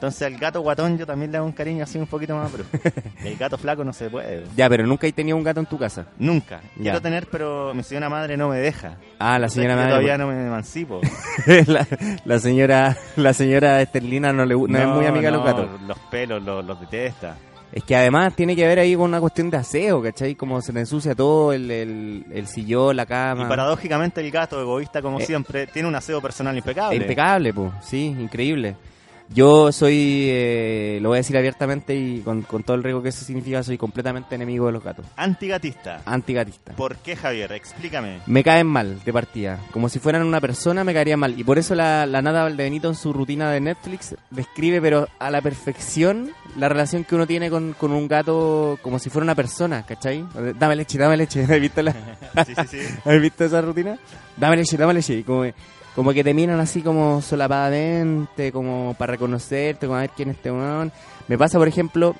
Speaker 2: Entonces al gato guatón yo también le hago un cariño así un poquito más brusco. el gato flaco no se puede.
Speaker 3: Ya, pero nunca he tenido un gato en tu casa.
Speaker 2: Nunca.
Speaker 3: Ya.
Speaker 2: Quiero tener, pero mi señora madre no me deja.
Speaker 3: Ah, la
Speaker 2: Entonces,
Speaker 3: señora
Speaker 2: yo
Speaker 3: madre.
Speaker 2: todavía no me emancipo.
Speaker 3: la, la señora la señora Esterlina no, le, gu- no es muy amiga de los
Speaker 2: no,
Speaker 3: gatos.
Speaker 2: Los pelos los, los detesta.
Speaker 3: Es que además tiene que ver ahí con una cuestión de aseo, ¿cachai? Como se te ensucia todo, el, el, el sillón, la cama.
Speaker 2: Y paradójicamente el gato, egoísta como
Speaker 3: Eh.
Speaker 2: siempre, tiene un aseo personal impecable.
Speaker 3: Impecable, pues, sí, increíble. Yo soy, eh, lo voy a decir abiertamente y con, con todo el riesgo que eso significa, soy completamente enemigo de los gatos.
Speaker 2: Antigatista.
Speaker 3: Antigatista.
Speaker 2: ¿Por qué, Javier? Explícame.
Speaker 3: Me caen mal de partida. Como si fueran una persona, me caerían mal. Y por eso la, la Nada Valdebenito en su rutina de Netflix describe, pero a la perfección, la relación que uno tiene con, con un gato como si fuera una persona, ¿cachai? Dame leche, dame leche. ¿Has visto, la,
Speaker 2: Sí, sí, sí.
Speaker 3: ¿Has visto esa rutina? Dame leche, dame leche. Y como, como que te miran así como solapadamente, como para reconocerte, como a ver quién es este weón. Me pasa, por ejemplo,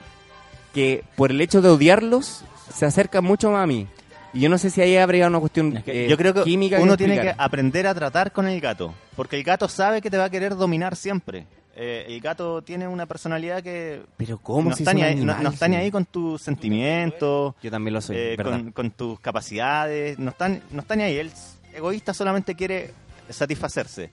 Speaker 3: que por el hecho de odiarlos, se acercan mucho más a mí. Y yo no sé si ahí habría una cuestión eh,
Speaker 2: yo creo que
Speaker 3: química
Speaker 2: uno tiene que aprender a tratar con el gato. Porque el gato sabe que te va a querer dominar siempre. Eh, el gato tiene una personalidad que
Speaker 3: Pero ¿cómo
Speaker 2: no,
Speaker 3: si
Speaker 2: está ni ahí, no- no,
Speaker 3: animales,
Speaker 2: está ni ahí con tus sentimientos,
Speaker 3: Yo también lo soy,
Speaker 2: eh, con, con tus capacidades. No está, no está ni ahí. El egoísta solamente quiere satisfacerse.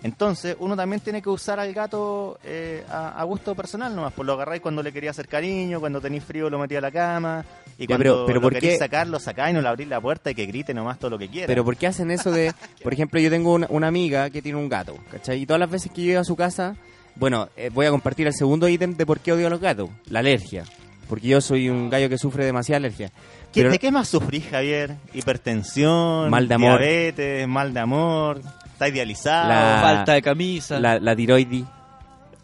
Speaker 2: Entonces, uno también tiene que usar al gato eh, a, a gusto personal nomás. Pues lo agarráis cuando le quería hacer cariño, cuando tenéis frío lo metí a la cama. Y
Speaker 3: Ya,
Speaker 2: cuando
Speaker 3: pero- pero
Speaker 2: lo
Speaker 3: ¿por
Speaker 2: queréis
Speaker 3: qué?
Speaker 2: sacar, lo sacáis, no le abrís la puerta y que grite nomás todo lo que quiera.
Speaker 3: Pero ¿por qué hacen eso de, por ejemplo, yo tengo una, una amiga que tiene un gato, ¿cachai? Y todas las veces que yo iba a su casa, bueno, eh, voy a compartir el segundo ítem de por qué odio a los gatos, la alergia. Porque yo soy un gallo que sufre demasiada alergia.
Speaker 2: ¿Qué-
Speaker 3: Pero-
Speaker 2: ¿De qué más sufrís, Javier? Hipertensión,
Speaker 3: Mal de amor.
Speaker 2: diabetes, mal de amor, está idealizado.
Speaker 3: La-
Speaker 2: La...
Speaker 4: Falta de camisa.
Speaker 3: La, la tiroides,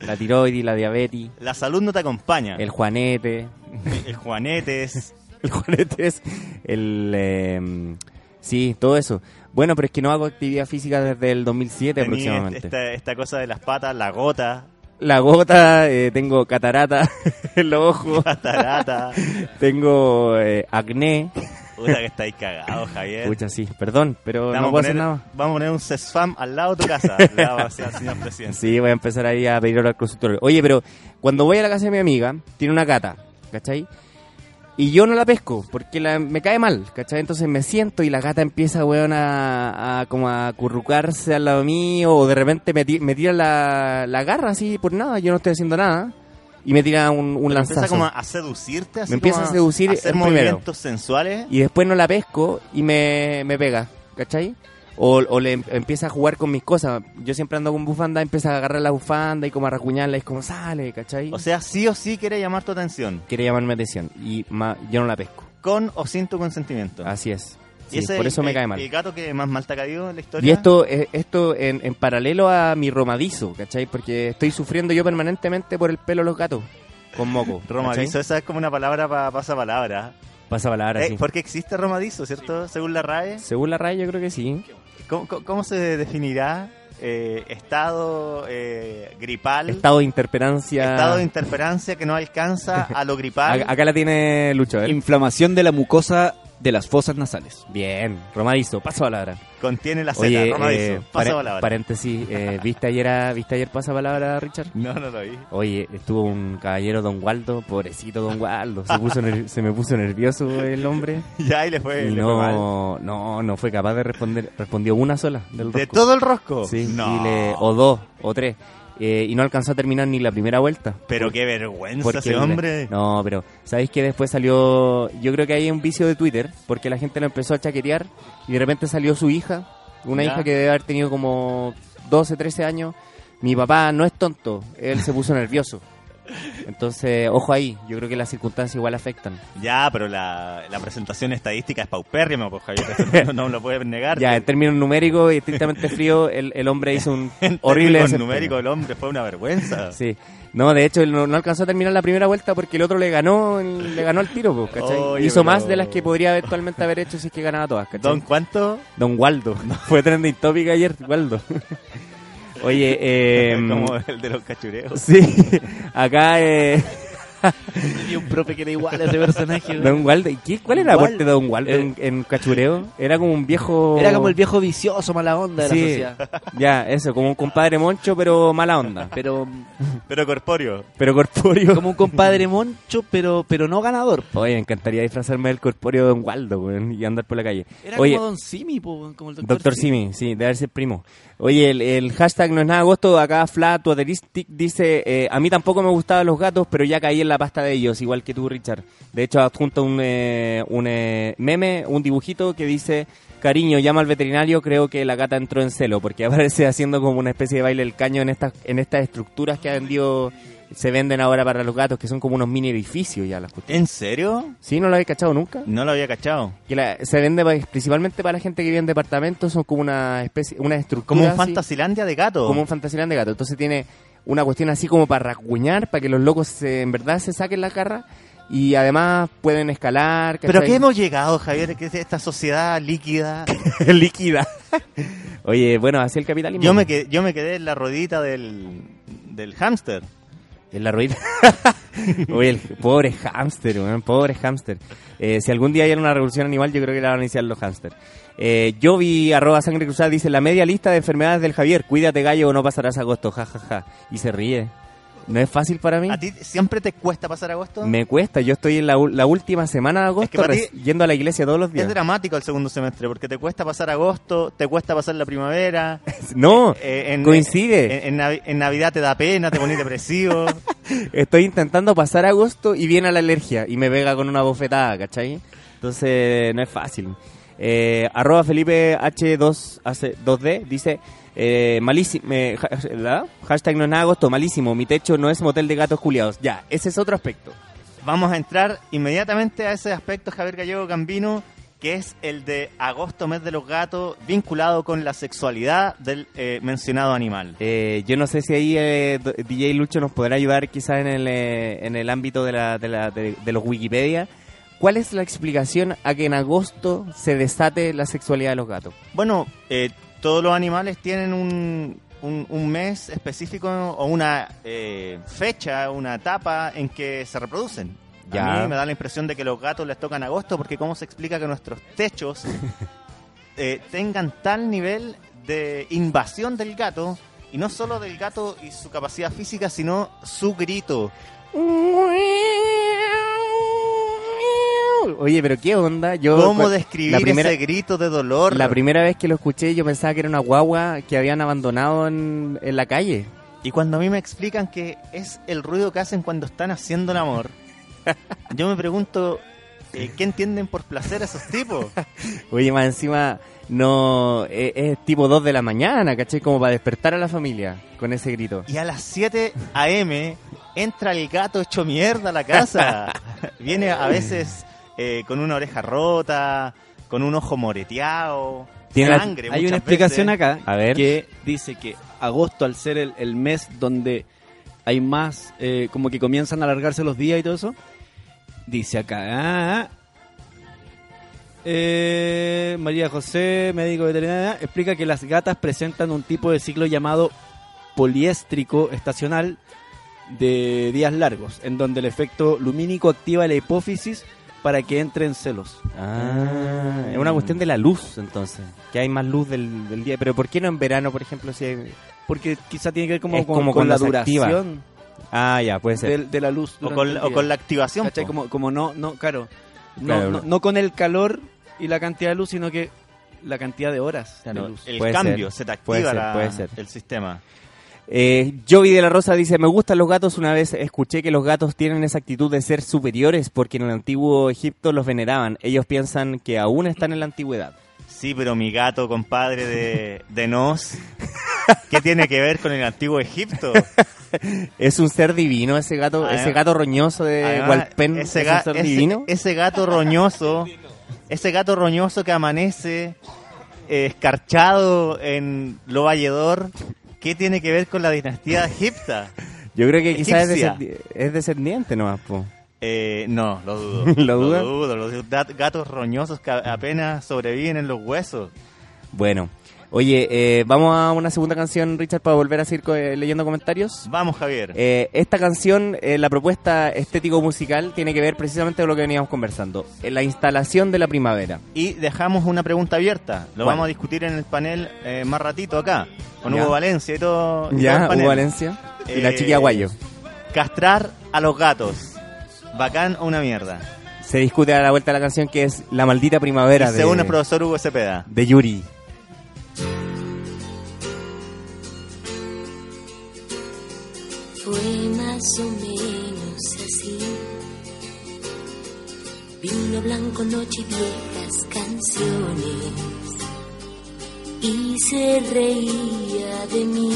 Speaker 3: la tiroides, la diabetes,
Speaker 2: salud no te acompaña.
Speaker 3: el juanete,
Speaker 2: El juanetes,
Speaker 3: el juanete es el... eh, sí, todo eso. Bueno, pero es que no hago actividad física desde el 2007
Speaker 2: Tení
Speaker 3: aproximadamente.
Speaker 2: Esta, esta cosa de las patas, la gota,
Speaker 3: La gota, eh, tengo catarata en los ojos,
Speaker 2: catarata.
Speaker 3: tengo eh, acné.
Speaker 2: Puta que estáis cagados, Javier.
Speaker 3: Pucha, sí, perdón, pero
Speaker 2: Vamos
Speaker 3: no
Speaker 2: a
Speaker 3: puedo
Speaker 2: poner-
Speaker 3: hacer nada.
Speaker 2: Vamos a poner un CESFAM al lado de tu casa. Le vamos a decir al señor presidente.
Speaker 3: Sí, voy a empezar ahí a pedir al consultorio. Oye, pero cuando voy a la casa de mi amiga, tiene una gata, ¿cachai? Y yo no la pesco, porque la- me cae mal, ¿cachai? Entonces me siento y la gata empieza, weón, a, a como a currucarse al lado mío, o de repente me, me tira la, la garra así por nada, yo no estoy haciendo nada, y me tira un, un lanzazo.
Speaker 2: empieza como a seducirte, así
Speaker 3: Me empieza
Speaker 2: como
Speaker 3: a seducir
Speaker 2: hacer
Speaker 3: en primero.
Speaker 2: movimientos sensuales.
Speaker 3: Y después no la pesco y me, me pega, ¿cachai? O, o le em- empieza a jugar con mis cosas. Yo siempre ando con bufanda, empieza a agarrar la bufanda y como a racuñarla y es como sale, ¿cachai?
Speaker 2: O sea, sí o sí quiere llamar tu atención.
Speaker 3: quiere llamarme atención y ma- yo no la pesco.
Speaker 2: Con o sin tu consentimiento.
Speaker 3: Así es.
Speaker 2: Y
Speaker 3: Sí, por
Speaker 2: es
Speaker 3: eso
Speaker 2: el-
Speaker 3: me cae mal.
Speaker 2: El gato que más mal te ha caído en la historia.
Speaker 3: Y esto, esto en, en paralelo a mi romadizo, ¿cachai? Porque estoy sufriendo yo permanentemente por el pelo de los gatos con moco.
Speaker 2: Romadizo, esa es como una palabra para pasapalabra.
Speaker 3: Pasa palabra,
Speaker 2: Eh,
Speaker 3: sí.
Speaker 2: Porque existe romadizo, ¿cierto? Según la RAE.
Speaker 3: Según la RAE yo creo que sí.
Speaker 2: ¿Cómo, se definirá eh, estado eh, gripal?
Speaker 3: Estado de interperancia.
Speaker 2: estado de interferencia que no alcanza a lo gripal.
Speaker 3: Acá, acá la tiene Lucho, ver.
Speaker 4: Inflamación de la mucosa de las fosas nasales.
Speaker 3: Bien, romadizo, paso palabra.
Speaker 2: Contiene la Z,
Speaker 3: Oye,
Speaker 2: romadizo.
Speaker 3: eh,
Speaker 2: Pasa
Speaker 3: pare-
Speaker 2: palabra.
Speaker 3: paréntesis, eh, ¿viste, ayer a- ¿viste ayer pasa palabra, Richard?
Speaker 2: No, no lo vi.
Speaker 3: Oye, estuvo un caballero Don Waldo, pobrecito Don Waldo, se, puso se me puso nervioso el hombre
Speaker 2: Ya, y le fue,
Speaker 3: y
Speaker 2: le fue mal.
Speaker 3: no, no, no fue capaz de responder, respondió una sola del
Speaker 2: ¿De
Speaker 3: rosco.
Speaker 2: todo el rosco?
Speaker 3: Sí,
Speaker 2: no.
Speaker 3: y le- o dos, o tres, eh, y no alcanzó a terminar ni la primera vuelta.
Speaker 2: Pero qué vergüenza
Speaker 3: Porque
Speaker 2: ese hombre.
Speaker 3: No, pero ¿sabéis que después salió? Yo creo que hay un vicio de Twitter, porque la gente lo empezó a chaquetear y de repente salió su hija, una
Speaker 2: Ya.
Speaker 3: hija que debe haber tenido como 12, 13 años. Mi papá no es tonto, él se puso nervioso. Entonces, ojo ahí, yo creo que las circunstancias igual afectan.
Speaker 2: Ya, pero la, la presentación estadística es paupérrima, pues Javier, no, no lo puedes negar.
Speaker 3: Ya, en términos numéricos y estrictamente frío, el, el hombre hizo un
Speaker 2: En
Speaker 3: horrible desempeño.
Speaker 2: numérico el hombre fue una vergüenza.
Speaker 3: Sí. No, de hecho, él no, no alcanzó a terminar la primera vuelta porque el otro le ganó le ganó al tiro, pues, ¿cachai?
Speaker 2: Oye,
Speaker 3: Hizo
Speaker 2: pero-
Speaker 3: más de las que podría eventualmente haber hecho si es que ganaba todas, ¿cachai?
Speaker 2: Don, ¿cuánto?
Speaker 3: Don Waldo. Fue trending topic ayer, Waldo. Oye, eh,
Speaker 2: Como el de los cachureos.
Speaker 3: sí, acá eh,
Speaker 4: Y un profe que era igual a ese personaje.
Speaker 3: Don Waldo. ¿y qué- ¿Cuál era el aporte de Don Waldo en, en Cachureo? Era como un viejo...
Speaker 4: Era como el viejo vicioso, mala onda de la
Speaker 3: Sí,
Speaker 4: sociedad.
Speaker 3: ya, eso, como un compadre moncho, pero mala onda.
Speaker 4: Pero
Speaker 2: Pero corpóreo.
Speaker 3: Pero corpóreo.
Speaker 4: como un compadre moncho, pero pero no ganador.
Speaker 3: Oye, me encantaría disfrazarme del corpóreo de Don Waldo, y andar por la calle.
Speaker 4: Era
Speaker 3: Oye,
Speaker 4: como Don Simi, po, como el doctor,
Speaker 3: Doctor Simi, sí, debe ser primo. Oye, el, el hashtag no es nada agosto, acá Flatuateristic dice, eh, a mí tampoco me gustaban los gatos, pero ya caí en la pasta de ellos, igual que tú, Richard. De hecho, adjunto un, eh, un eh, meme, un dibujito que dice, cariño, llama al veterinario, creo que la gata entró en celo, porque aparece haciendo como una especie de baile el caño en estas, en estas estructuras que han vendido, se venden ahora para los gatos, que son como unos mini edificios ya las cuestiones.
Speaker 2: ¿En serio?
Speaker 3: ¿Sí? ¿No lo habéis cachado nunca?
Speaker 2: No lo había cachado.
Speaker 3: Que la- se vende pa- principalmente para la gente que vive en departamentos, son como una especie, una estructura
Speaker 2: Como un
Speaker 3: así,
Speaker 2: Fantasilandia de gato.
Speaker 3: como un Fantasyland de gato. Entonces tiene una cuestión así como para rasguñar, para que los locos se- en verdad se saquen la garra y además pueden escalar.
Speaker 2: ¿Pero qué hemos llegado, Javier? Que es esta sociedad líquida.
Speaker 3: líquida. Oye, bueno, así el capitalismo.
Speaker 2: Yo me quedé, yo me quedé en la ruedita del, del hámster.
Speaker 3: En la ruina. Oye, el pobre hámster, pobre hámster. Eh, si algún día hay una revolución animal, yo creo que la van a iniciar los hámster. Eh, yo vi arroba sangre cruzada, dice la media lista de enfermedades del Javier. Cuídate gallo o no pasarás agosto, jajaja. Y se ríe. No es fácil para mí.
Speaker 2: ¿A ti siempre te cuesta pasar agosto?
Speaker 3: Me cuesta, yo estoy en la, última semana de agosto
Speaker 2: Es que
Speaker 3: yendo a la iglesia todos los
Speaker 2: Es
Speaker 3: días.
Speaker 2: dramático el segundo semestre porque te cuesta pasar agosto, te cuesta pasar la primavera.
Speaker 3: No,
Speaker 2: eh, en-
Speaker 3: coincide.
Speaker 2: En, en en Navidad te da pena, te pones depresivo.
Speaker 3: Estoy intentando pasar agosto y viene la alergia y me pega con una bofetada, ¿cachai? Entonces no es fácil. Eh, arroba Felipe H2 hace 2D dice eh, malísimo eh, hashtag no es nada agosto malísimo mi techo no es motel de gatos culiados ya ese es otro aspecto
Speaker 2: Vamos a entrar inmediatamente a ese aspecto, Javier Gallego Gambino, que es el de agosto, mes de los gatos, vinculado con la sexualidad del eh, mencionado animal.
Speaker 3: Eh, yo no sé si ahí eh, DJ Lucho nos podrá ayudar quizás en el, eh, en el ámbito de, la, de, la, de, de los Wikipedia ¿cuál es la explicación a que en agosto se desate la sexualidad de los gatos?
Speaker 2: Bueno, eh, todos los animales tienen un, un, un mes específico o una eh, fecha, una etapa en que se reproducen.
Speaker 3: Ya.
Speaker 2: A mí me da la impresión de que los gatos les tocan agosto porque cómo se explica que nuestros techos eh, tengan tal nivel de invasión del gato y no solo del gato y su capacidad física, sino su grito.
Speaker 3: Oye, pero qué onda, yo
Speaker 2: ¿Cómo describir
Speaker 3: la primera,
Speaker 2: ese grito de dolor?
Speaker 3: la primera vez que lo escuché yo pensaba que era una guagua que habían abandonado en, en la calle.
Speaker 2: Y cuando a mí me explican que es el ruido que hacen cuando están haciendo el amor, yo me pregunto, eh, ¿qué entienden por placer esos tipos?
Speaker 3: Oye, más encima no es, es tipo 2 de la mañana, ¿cachai? Como para despertar a la familia con ese grito.
Speaker 2: Y a las 7 a.m. entra el gato hecho mierda a la casa. Viene a veces eh, con una oreja rota, con un ojo moreteado,
Speaker 3: Tiene la-
Speaker 2: sangre.
Speaker 4: Hay una explicación
Speaker 2: veces.
Speaker 4: acá
Speaker 3: A ver.
Speaker 4: que dice que agosto, al ser el, el mes donde hay más, eh, como que comienzan a alargarse los días y todo eso, dice acá, ah, eh, María José, médico veterinario, explica que las gatas presentan un tipo de ciclo llamado poliéstrico estacional de días largos, en donde el efecto lumínico activa la hipófisis para que entre en celos.
Speaker 3: Ah, es una cuestión de la luz, entonces. Que hay más luz del, del día. Pero ¿por qué no en verano, por ejemplo, si hay...
Speaker 4: Porque quizá tiene que ver como,
Speaker 3: Es
Speaker 4: con,
Speaker 3: como
Speaker 4: con la duración
Speaker 3: Ah, ya, puede ser.
Speaker 4: de, de la luz.
Speaker 2: O con, o la activación.
Speaker 4: Como, como no, no, claro, no,
Speaker 3: Claro.
Speaker 4: no, no con el calor y la cantidad de luz, sino que la cantidad de horas
Speaker 2: Claro,
Speaker 4: de luz.
Speaker 2: el
Speaker 3: Puede
Speaker 2: cambio,
Speaker 3: ser,
Speaker 2: se te
Speaker 3: puede
Speaker 2: activa
Speaker 3: ser,
Speaker 2: la-
Speaker 3: puede ser.
Speaker 2: el sistema.
Speaker 3: Eh, Jovi de la Rosa dice, me gustan los gatos. Una vez escuché que los gatos tienen esa actitud de ser superiores porque en el antiguo Egipto los veneraban. Ellos piensan que aún están en la antigüedad.
Speaker 2: Sí, pero mi gato, compadre de, de Nos, ¿qué tiene que ver con el antiguo Egipto?
Speaker 3: Es un ser divino ese gato,
Speaker 2: Además-
Speaker 3: ese gato roñoso de Walpen.
Speaker 2: ese,
Speaker 3: es
Speaker 2: ga-
Speaker 3: un ser
Speaker 2: ese-
Speaker 3: divino.
Speaker 2: ese gato roñoso, ese gato roñoso que amanece eh, escarchado en lo valledor, ¿qué tiene que ver con la dinastía egipta?
Speaker 3: Yo creo que quizás es, es descendiente nomás, po.
Speaker 2: Eh, no, lo dudo.
Speaker 3: ¿Lo duda?
Speaker 2: dudo. Los gatos roñosos que apenas sobreviven en los huesos.
Speaker 3: Bueno, oye, eh, vamos a una segunda canción, Richard, para volver a seguir co- eh, leyendo comentarios.
Speaker 2: Vamos, Javier.
Speaker 3: Eh, esta canción, eh, la propuesta estético-musical, tiene que ver precisamente con lo que veníamos conversando. eh, la instalación de la primavera.
Speaker 2: Y dejamos una pregunta abierta. Lo
Speaker 3: ¿Cuál?
Speaker 2: vamos a discutir en el panel eh, más ratito acá. Con
Speaker 3: Ya.
Speaker 2: Hugo Valencia y todo.
Speaker 3: Ya. Hugo Valencia y la chiquilla Guayo.
Speaker 2: Castrar a los gatos. ¿Bacán o una mierda?
Speaker 3: Se discute a la vuelta de la canción que es La maldita primavera
Speaker 2: Y según
Speaker 3: de,
Speaker 2: el profesor Hugo Cepeda.
Speaker 3: de Yuri.
Speaker 6: Más o menos así. Vino blanco, noche y viejas canciones. Y se reía de mí,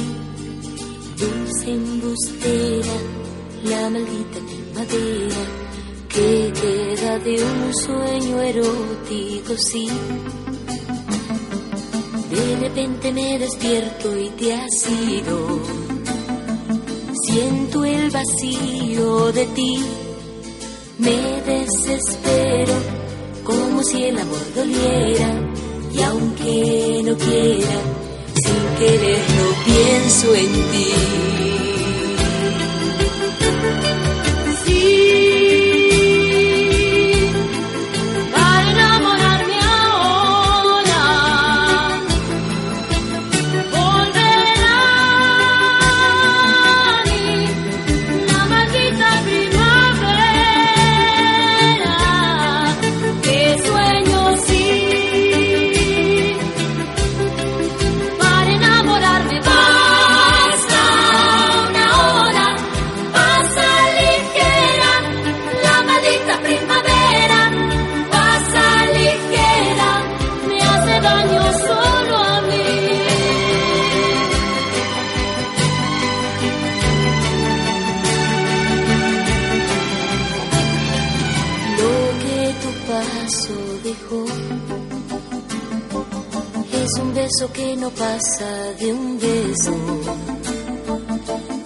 Speaker 6: dulce embustera, la maldita primavera que queda de un sueño erótico, sí. De repente me despierto y te has ido. Siento el vacío de ti, me desespero como si el amor doliera y aunque no quiera, sin quererlo pienso en ti. No de un beso,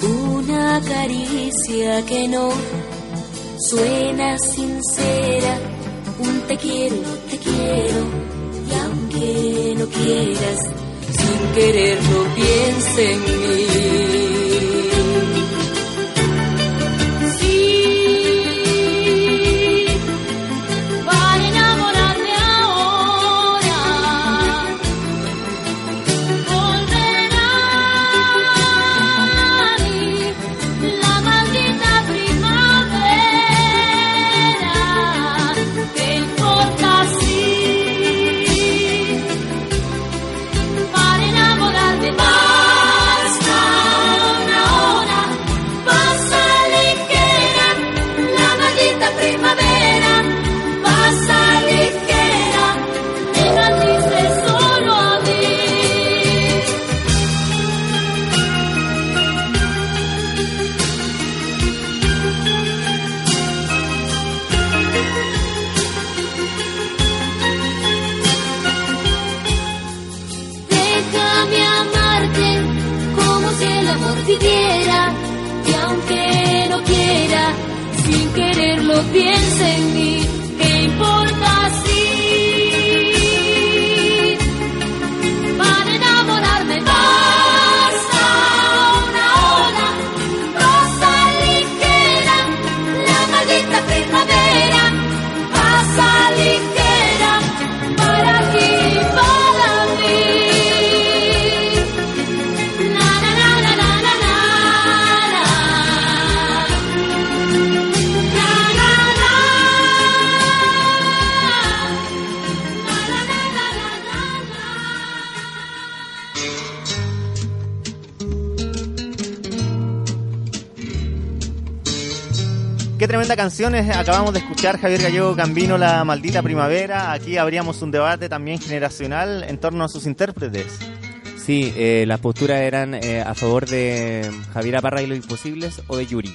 Speaker 6: una caricia que no suena sincera. Un te quiero, te quiero, y aunque no quieras, sin quererlo piensa en mí.
Speaker 2: Tremenda canción acabamos de escuchar Javier Gallego Gambino, La Maldita Primavera. Aquí habríamos un debate también generacional en torno a sus intérpretes.
Speaker 3: Sí, eh, las posturas eran eh, a favor de Javier Aparra y los Imposibles o de Yuri.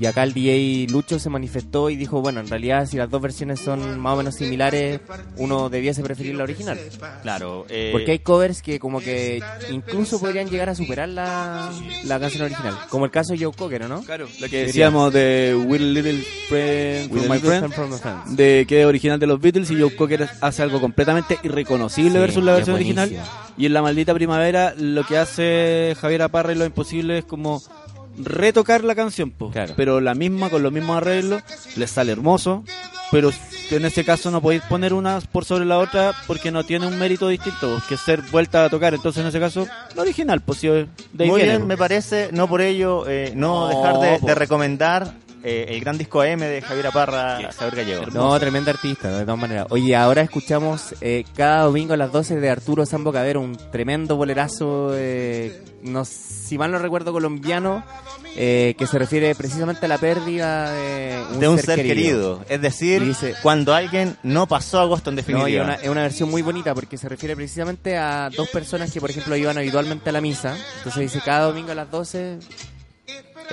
Speaker 3: Y acá el DJ Lucho se manifestó y dijo, bueno, en realidad si las dos versiones son más o menos similares, uno debiese preferir la original.
Speaker 2: Claro, eh,
Speaker 3: Porque hay covers que como que incluso podrían llegar a superar la, la canción original. Como el caso de Joe Cocker, ¿o ¿no?
Speaker 4: Claro, lo que decíamos de a Little Friend,
Speaker 3: With
Speaker 4: My
Speaker 3: Little
Speaker 4: Friend,
Speaker 3: Friend from the Fans.
Speaker 4: de que es original de los Beatles y Joe Cocker hace algo completamente irreconocible
Speaker 3: Sí,
Speaker 4: versus la versión original. Y en La Maldita Primavera lo que hace Javier Aparra y Lo Imposible es como retocar la canción, po.
Speaker 3: Claro.
Speaker 4: pero la misma, con los mismos arreglos, les sale hermoso, pero en este caso no podéis poner una por sobre la otra porque no tiene un mérito distinto, que ser vuelta a tocar, entonces en ese caso, la original, pues sí, de
Speaker 2: Muy bien, me parece, no por ello, eh, no,
Speaker 4: No,
Speaker 2: dejar de recomendar eh, el gran disco AM de Javier Aparra, Javier Gallego.
Speaker 3: No, tremenda artista, de todas maneras. Oye, ahora escuchamos eh, cada domingo a las 12 de Arturo Sambo Cabero, un tremendo bolerazo, eh, no, si mal no recuerdo, colombiano, eh, que se refiere precisamente a la pérdida de un,
Speaker 2: de un ser, querido. Es decir,
Speaker 3: dice-
Speaker 2: cuando alguien no pasó agosto en
Speaker 3: No, y
Speaker 2: definitiva.
Speaker 3: una- es una versión muy bonita porque se refiere precisamente a dos personas que, por ejemplo, iban habitualmente a la misa. Entonces dice cada domingo a las 12.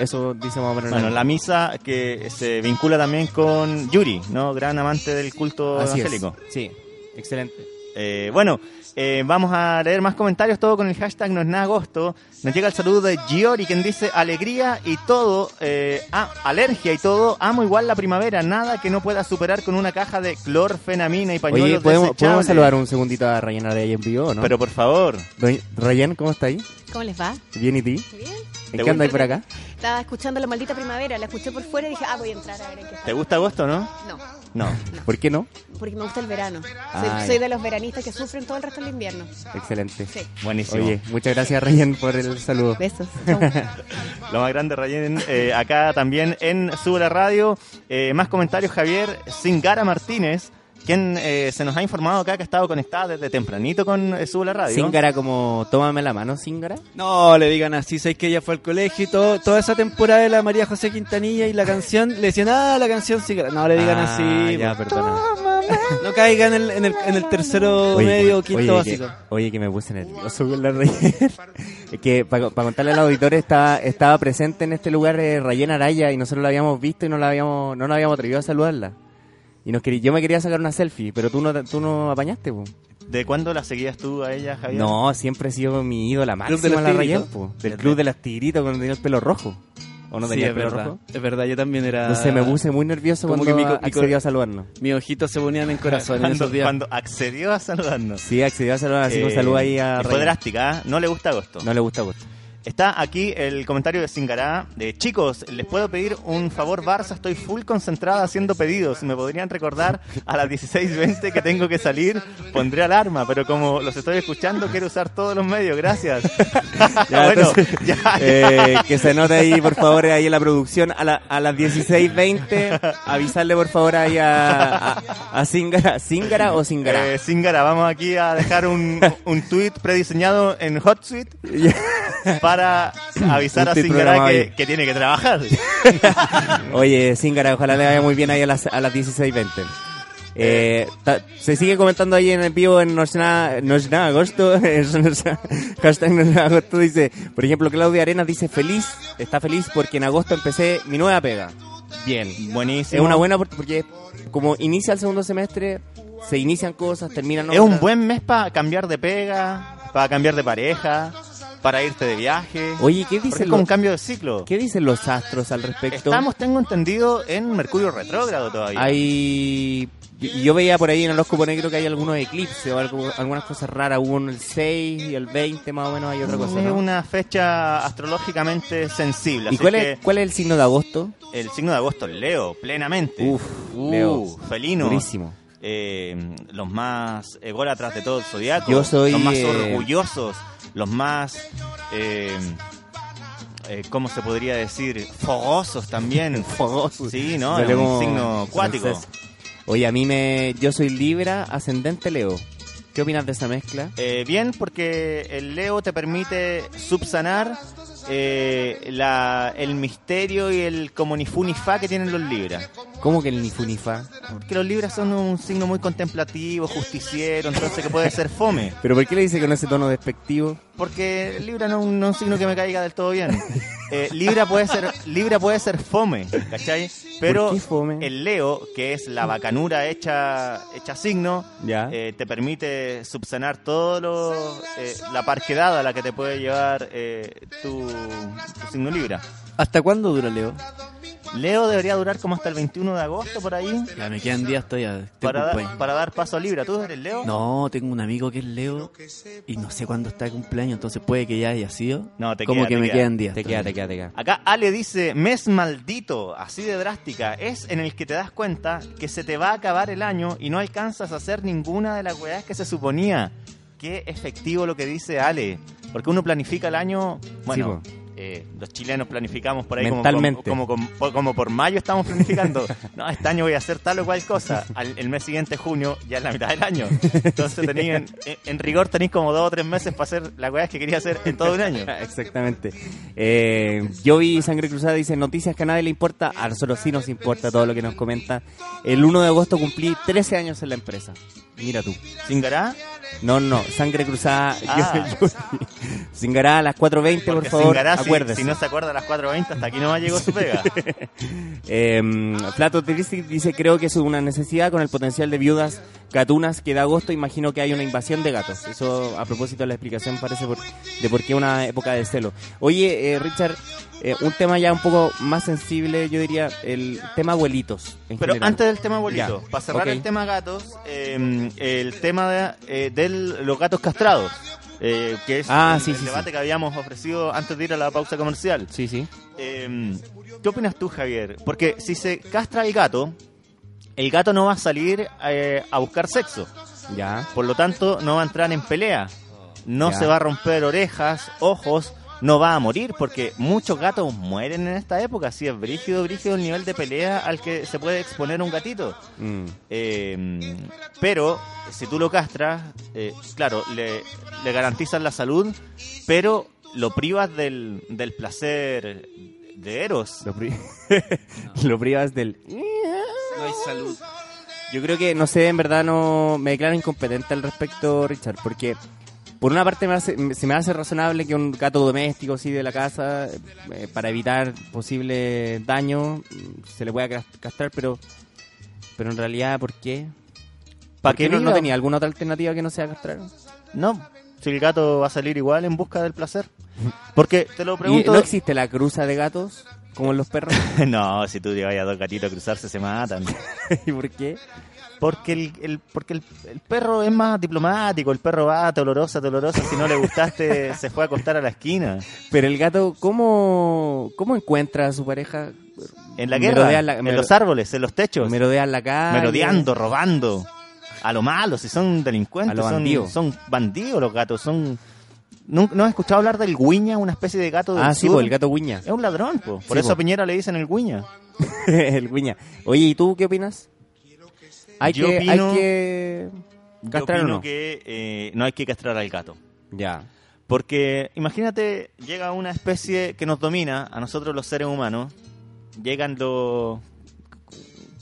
Speaker 3: Eso dice más o menos.
Speaker 2: Bueno, la misa que se vincula también con Yuri, ¿no? Gran amante del culto
Speaker 3: Así es.
Speaker 2: evangélico.
Speaker 3: Sí, excelente.
Speaker 2: Eh, bueno, eh, vamos a leer más comentarios, todo con el hashtag no es nada agosto. Nos llega el saludo de Giori, quien dice alegría y todo, eh, ah, alergia y todo, amo igual la primavera, nada que no pueda superar con una caja de clorfenamina y pañuelos
Speaker 3: Oye, ¿podemos. ¿podemos saludar un segundito a Araya en vivo o no?
Speaker 2: Pero por favor,
Speaker 3: Ryan, ¿cómo está ahí?
Speaker 7: ¿Cómo les va?
Speaker 3: ¿Bien y ti?
Speaker 7: Bien.
Speaker 3: ¿En
Speaker 2: ¿Te
Speaker 3: qué andáis por acá?
Speaker 7: Estaba escuchando La Maldita Primavera, la escuché por fuera y dije, ah, voy a entrar a ver en qué está.
Speaker 2: ¿te gusta agosto, no?
Speaker 7: No,
Speaker 2: No.
Speaker 3: ¿Por qué no?
Speaker 7: porque me gusta el verano. Soy,
Speaker 3: Ah,
Speaker 7: soy de los veranistas que sufren todo el resto del invierno.
Speaker 3: Excelente.
Speaker 7: Sí.
Speaker 2: Buenísimo.
Speaker 3: Oye, muchas gracias Ryan por el saludo.
Speaker 7: Besos.
Speaker 2: Lo más grande, Rayen, eh, acá también en Sube la Radio. Eh, más comentarios, Javier Singara Martínez, quien eh, se nos ha informado acá que ha estado conectada desde tempranito con eh, la Radio.
Speaker 3: Zingara como tómame la mano, Zingara.
Speaker 4: No, le digan así, sabéis que ella fue al colegio y todo, toda esa temporada de la María José Quintanilla y la canción, le decían, ah, la canción sí, no le digan
Speaker 3: Ah,
Speaker 4: así,
Speaker 3: ya, perdona.
Speaker 4: no caigan en el, en el, en el tercero
Speaker 3: Oye,
Speaker 4: medio o
Speaker 3: oye,
Speaker 4: quinto
Speaker 3: oye,
Speaker 4: básico.
Speaker 3: Que, oye, que me puse nervioso con la Rayen. es que para contarle al auditorio estaba, estaba presente en este lugar eh, Rayen Araya y nosotros la habíamos visto y no la habíamos, no nos habíamos atrevido a saludarla. Y nos querí- yo me quería sacar una selfie, pero tú no, tú no apañaste, po.
Speaker 2: ¿De cuándo la seguías tú a ella, Javier?
Speaker 3: No, siempre he sido mi ídola
Speaker 4: Club de
Speaker 3: máxima la Rayen, po. Del club de las tigritos cuando tenía el pelo rojo. ¿O no
Speaker 4: Sí,
Speaker 3: tenía
Speaker 4: es
Speaker 3: pelo
Speaker 4: verdad.
Speaker 3: rojo?
Speaker 4: Es verdad, yo también era...
Speaker 3: No sé, me puse muy nervioso
Speaker 4: Como
Speaker 3: cuando
Speaker 4: que mi
Speaker 3: accedió a saludarnos.
Speaker 4: Mis ojitos se ponían en corazón en
Speaker 2: Cuando,
Speaker 4: esos días.
Speaker 2: cuando accedió a saludarnos.
Speaker 3: Sí, accedió a saludar, así un
Speaker 2: Eh,
Speaker 3: saludo ahí a
Speaker 2: Fue drástica, ¿eh? no le gusta agosto.
Speaker 3: No le gusta gusto.
Speaker 2: Está aquí el comentario de Singará. De chicos, les puedo pedir un favor, Barça. Estoy full concentrada haciendo pedidos. ¿Me podrían recordar a las 16.20 que tengo que salir? Pondré alarma, pero como los estoy escuchando, quiero usar todos los medios. Gracias.
Speaker 3: Ya,
Speaker 2: bueno,
Speaker 3: entonces,
Speaker 2: ya, ya.
Speaker 3: eh, que se note ahí, por favor, ahí en la producción, a, la- a las 16.20, avisarle, por favor, ahí a, a, a Zingara. ¿Zingara o Zingara?
Speaker 2: Eh, Zingara, vamos aquí a dejar un, un tweet prediseñado en HotSuite para avisar a Zingara
Speaker 3: programado
Speaker 2: que, que tiene que trabajar.
Speaker 3: Oye, Zingara, ojalá le vaya muy bien ahí a las, a las 16.20. Eh, ta- se sigue comentando ahí en el vivo en No es nada, no es nada agosto. hashtag no es nada agosto dice, por ejemplo, Claudia Arenas dice feliz, está feliz porque en agosto empecé mi nueva pega. Bien.
Speaker 2: Buenísimo.
Speaker 3: Es una buena por- porque como inicia el segundo semestre, se inician cosas, terminan
Speaker 2: Es un buen mes para cambiar de pega, para cambiar de pareja, para irte de viaje.
Speaker 3: Oye, ¿qué dicen,
Speaker 2: es como un
Speaker 3: los,
Speaker 2: cambio de ciclo.
Speaker 3: ¿qué dicen los astros al respecto?
Speaker 2: Estamos, tengo entendido, en Mercurio retrógrado todavía.
Speaker 3: Hay... Yo, yo veía por ahí en el horóscopo negro que hay algunos eclipses o algo- algunas cosas raras. Hubo uno el 6 y el 20 más o menos hay otra cosa,
Speaker 2: es
Speaker 3: ¿no?
Speaker 2: una fecha astrológicamente sensible.
Speaker 3: ¿Y cuál es, cuál es el signo de agosto?
Speaker 2: el signo de agosto, Leo, plenamente.
Speaker 3: Uf,
Speaker 2: Uh,
Speaker 3: Leo.
Speaker 2: felino.
Speaker 3: Durísimo.
Speaker 2: eh, los más ególatras de todo el zodiaco,
Speaker 3: Yo soy,
Speaker 2: los más
Speaker 3: eh,
Speaker 2: orgullosos, los más, eh, eh, ¿cómo se podría decir? Fogosos también.
Speaker 3: Fogosos.
Speaker 2: Sí, ¿no? Es un signo acuático.
Speaker 3: francés. Oye, a mí me... Yo soy Libra, ascendente Leo. ¿Qué opinas de esa mezcla?
Speaker 2: Eh, bien, porque el Leo te permite subsanar eh, la, el misterio y el como ni fu ni fa que tienen los Libras.
Speaker 3: ¿Cómo que el ni fu ni fa?
Speaker 2: Porque los Libras son un signo muy contemplativo, justiciero, entonces que puede ser fome.
Speaker 3: ¿Pero por qué le dice con ese tono despectivo?
Speaker 2: Porque Libra no, no es un signo que me caiga del todo bien. Eh, Libra puede ser Libra puede ser fome, ¿cachai? Pero
Speaker 3: ¿Por qué fome?
Speaker 2: el Leo, que es la bacanura hecha, hecha signo,
Speaker 3: Ya.
Speaker 2: eh, te permite subsanar todo lo, eh, la parquedad a la que te puede llevar eh, tu, tu signo Libra.
Speaker 4: ¿Hasta cuándo dura Leo?
Speaker 2: Leo debería durar como hasta el 21 de agosto por ahí
Speaker 4: Ya me quedan días todavía.
Speaker 2: Para,
Speaker 4: cumpleaños.
Speaker 2: para dar paso a Libra. ¿Tú eres Leo?
Speaker 4: No, tengo un amigo que es Leo y no sé cuándo está de cumpleaños, entonces puede que ya haya sido.
Speaker 2: No, te
Speaker 4: Como
Speaker 2: queda,
Speaker 4: que
Speaker 2: te
Speaker 4: me
Speaker 2: queda.
Speaker 4: quedan días.
Speaker 3: Te queda, te queda, te queda.
Speaker 2: Acá Ale dice, mes maldito, así de drástica, es en el que te das cuenta que se te va a acabar el año y no alcanzas a hacer ninguna de las weas que se suponía. Qué efectivo lo que dice Ale, porque uno planifica el año, bueno, eh, los chilenos planificamos por ahí como,
Speaker 3: Mentalmente.
Speaker 2: como, como, como- como por mayo estamos planificando, no, este año voy a hacer tal o cual cosa, Al- el mes siguiente, junio, ya es la mitad del año. Entonces en, en rigor tenéis como dos o tres meses para hacer las weas que quería hacer en todo un año.
Speaker 3: Exactamente. Eh, yo vi Sangre Cruzada, dice noticias que a nadie le importa, a nosotros sí nos importa todo lo que nos comenta. El 1 de agosto cumplí 13 años en la empresa. Mira tú.
Speaker 2: ¿Singará?
Speaker 3: No, no, Sangre Cruzada.
Speaker 2: Ah.
Speaker 3: Yo, yo- Singará a las 4.20, por favor,
Speaker 2: Singará, si-
Speaker 3: acuérdese.
Speaker 2: Si, no se acuerda a las 4.20, hasta aquí nomás llegó su pega.
Speaker 3: Eh, Flato Triste dice, creo que es una necesidad con el potencial de viudas gatunas que da agosto, imagino que hay una invasión de gatos. Eso a propósito de la explicación parece por- de por qué una época de celo. Oye, eh, Richard, eh, un tema ya un poco más sensible, yo diría, el tema abuelitos. en
Speaker 2: Pero
Speaker 3: general.
Speaker 2: antes del tema abuelito,
Speaker 3: Ya,
Speaker 2: para cerrar el tema gatos, eh, el tema de eh, del- los gatos castrados, eh, que es
Speaker 3: Ah,
Speaker 2: el,
Speaker 3: sí,
Speaker 2: el
Speaker 3: sí,
Speaker 2: debate
Speaker 3: sí.
Speaker 2: que habíamos ofrecido antes de ir a la pausa comercial.
Speaker 3: Sí, sí.
Speaker 2: Eh, ¿Qué opinas tú, Javier? Porque si se castra el gato, el gato no va a salir eh, a buscar sexo.
Speaker 3: Ya.
Speaker 2: Por lo tanto, no va a entrar en pelea. No
Speaker 3: Ya.
Speaker 2: se va a romper orejas, ojos, no va a morir, porque muchos gatos mueren en esta época. Así es brígido, brígido el nivel de pelea al que se puede exponer un gatito.
Speaker 3: Mm.
Speaker 2: Eh, pero si tú lo castras, eh, claro, le, le garantizas la salud, pero lo privas del, del placer de Eros.
Speaker 3: Lo, pri- lo privas del...
Speaker 4: No hay salud.
Speaker 3: Yo creo que, no sé, en verdad no me declaro incompetente al respecto, Richard, porque por una parte me hace- se me hace razonable que un gato doméstico así de la casa, eh, para evitar posible daño, mm, se le pueda cas- castrar, pero pero en realidad, ¿por qué?
Speaker 2: ¿Pa'
Speaker 3: ¿Por qué no, tenía alguna otra alternativa que no sea castrar?
Speaker 2: No, si el gato va a salir igual en busca del placer. Porque te lo
Speaker 3: ¿Y
Speaker 2: pregunto...
Speaker 3: no existe la cruza de gatos? como los perros.
Speaker 2: no, si tú llevas a dos gatitos a cruzarse se matan.
Speaker 3: ¿Y por qué?
Speaker 2: Porque el, el- porque el, el perro es más diplomático, el perro va dolorosa, dolorosa, si no le gustaste se fue a acostar a la esquina.
Speaker 3: Pero el gato, ¿cómo, cómo encuentra a su pareja?
Speaker 2: En la guerra,
Speaker 3: la-
Speaker 2: en los árboles, en los techos,
Speaker 3: Merodea en la calle.
Speaker 2: merodeando, robando. A lo malo, si son delincuentes,
Speaker 3: A
Speaker 2: son,
Speaker 3: bandidos.
Speaker 2: son bandidos los gatos, son... ¿No, no has escuchado hablar del guiña, una especie de gato del
Speaker 3: Ah, sí, pues, el gato guiña.
Speaker 2: Es un ladrón, po. por
Speaker 3: Sí,
Speaker 2: eso
Speaker 3: po.
Speaker 2: a Piñera le dicen el guiña.
Speaker 3: el guiña. Oye, ¿y tú qué opinas? Hay
Speaker 2: Yo
Speaker 3: que,
Speaker 2: opino-
Speaker 3: hay que
Speaker 2: Yo
Speaker 3: castrar o
Speaker 2: opino
Speaker 3: no.
Speaker 2: que eh, no hay que castrar al gato.
Speaker 3: Ya.
Speaker 2: Porque imagínate, llega una especie que nos domina, a nosotros los seres humanos, llegan los...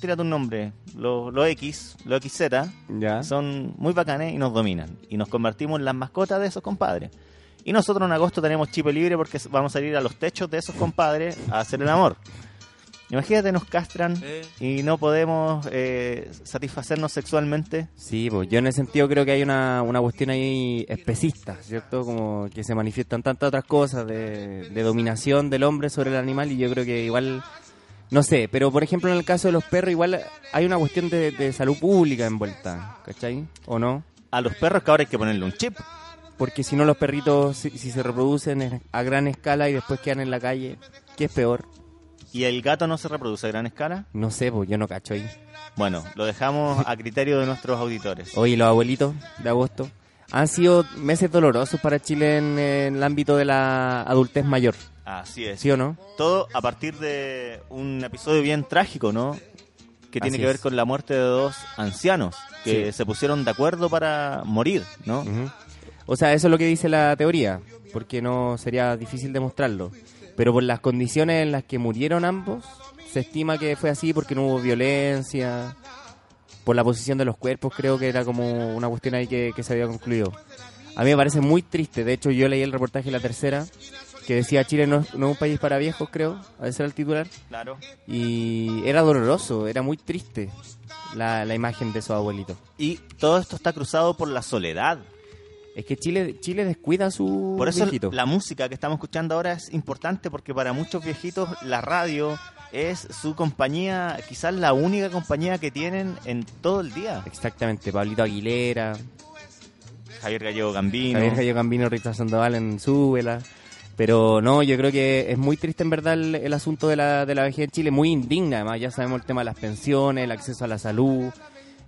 Speaker 2: Tírate un nombre, los, los X, los XZ,
Speaker 3: Ya.
Speaker 2: son muy bacanes y nos dominan. Y nos convertimos en las mascotas de esos compadres. Y nosotros en agosto tenemos chip libre porque vamos a salir a los techos de esos compadres a hacer el amor. Imagínate, nos castran y no podemos eh, satisfacernos sexualmente.
Speaker 3: Sí, pues yo en ese sentido creo que hay una, una cuestión ahí especista, ¿cierto? Como que se manifiestan tantas otras cosas de, de dominación del hombre sobre el animal y yo creo que igual, no sé, pero por ejemplo en el caso de los perros igual hay una cuestión de, de salud pública envuelta, ¿cachai? ¿O no?
Speaker 2: A los perros que ahora hay que ponerle un chip.
Speaker 3: Porque si no los perritos, si, si se reproducen en- a gran escala y después quedan en la calle, ¿qué es peor?
Speaker 2: ¿Y el gato no se reproduce a gran escala?
Speaker 3: No sé, pues yo no cacho ahí.
Speaker 2: Bueno, lo dejamos a criterio de nuestros auditores.
Speaker 3: Oye, los abuelitos de agosto han sido meses dolorosos para Chile en, en el ámbito de la adultez mayor,
Speaker 2: Así es.
Speaker 3: ¿sí o no?
Speaker 2: Todo a partir de un episodio bien trágico, ¿no? Que tiene
Speaker 3: Así
Speaker 2: que ver
Speaker 3: es.
Speaker 2: con la muerte de dos ancianos que
Speaker 3: Sí.
Speaker 2: se pusieron de acuerdo para morir, ¿no?
Speaker 3: Ujú. O sea, eso es lo que dice la teoría, porque no sería difícil demostrarlo. Pero por las condiciones en las que murieron ambos, se estima que fue así porque no hubo violencia. Por la posición de los cuerpos, creo que era como una cuestión ahí que, que se había concluido. A mí me parece muy triste. De hecho, yo leí el reportaje de la tercera que decía Chile no es, no es un país para viejos, creo. A ese era el titular.
Speaker 2: Claro.
Speaker 3: Y era doloroso, era muy triste la, la imagen de esos abuelitos.
Speaker 2: Y todo esto está cruzado por la soledad.
Speaker 3: Es que Chile, Chile descuida a su
Speaker 2: Por eso
Speaker 3: viejito.
Speaker 2: la música que estamos escuchando ahora es importante porque para muchos viejitos la radio es su compañía, quizás la única compañía que tienen en todo el día.
Speaker 3: Exactamente, Pablito Aguilera,
Speaker 2: Javier Gallego Gambino.
Speaker 3: Javier Gallo Gambino, Rita Sandoval en Súbela. Pero no, yo creo que es muy triste en verdad el, el asunto de la, de la vejez en Chile, muy indigna. Además, ya sabemos el tema de las pensiones, el acceso a la salud.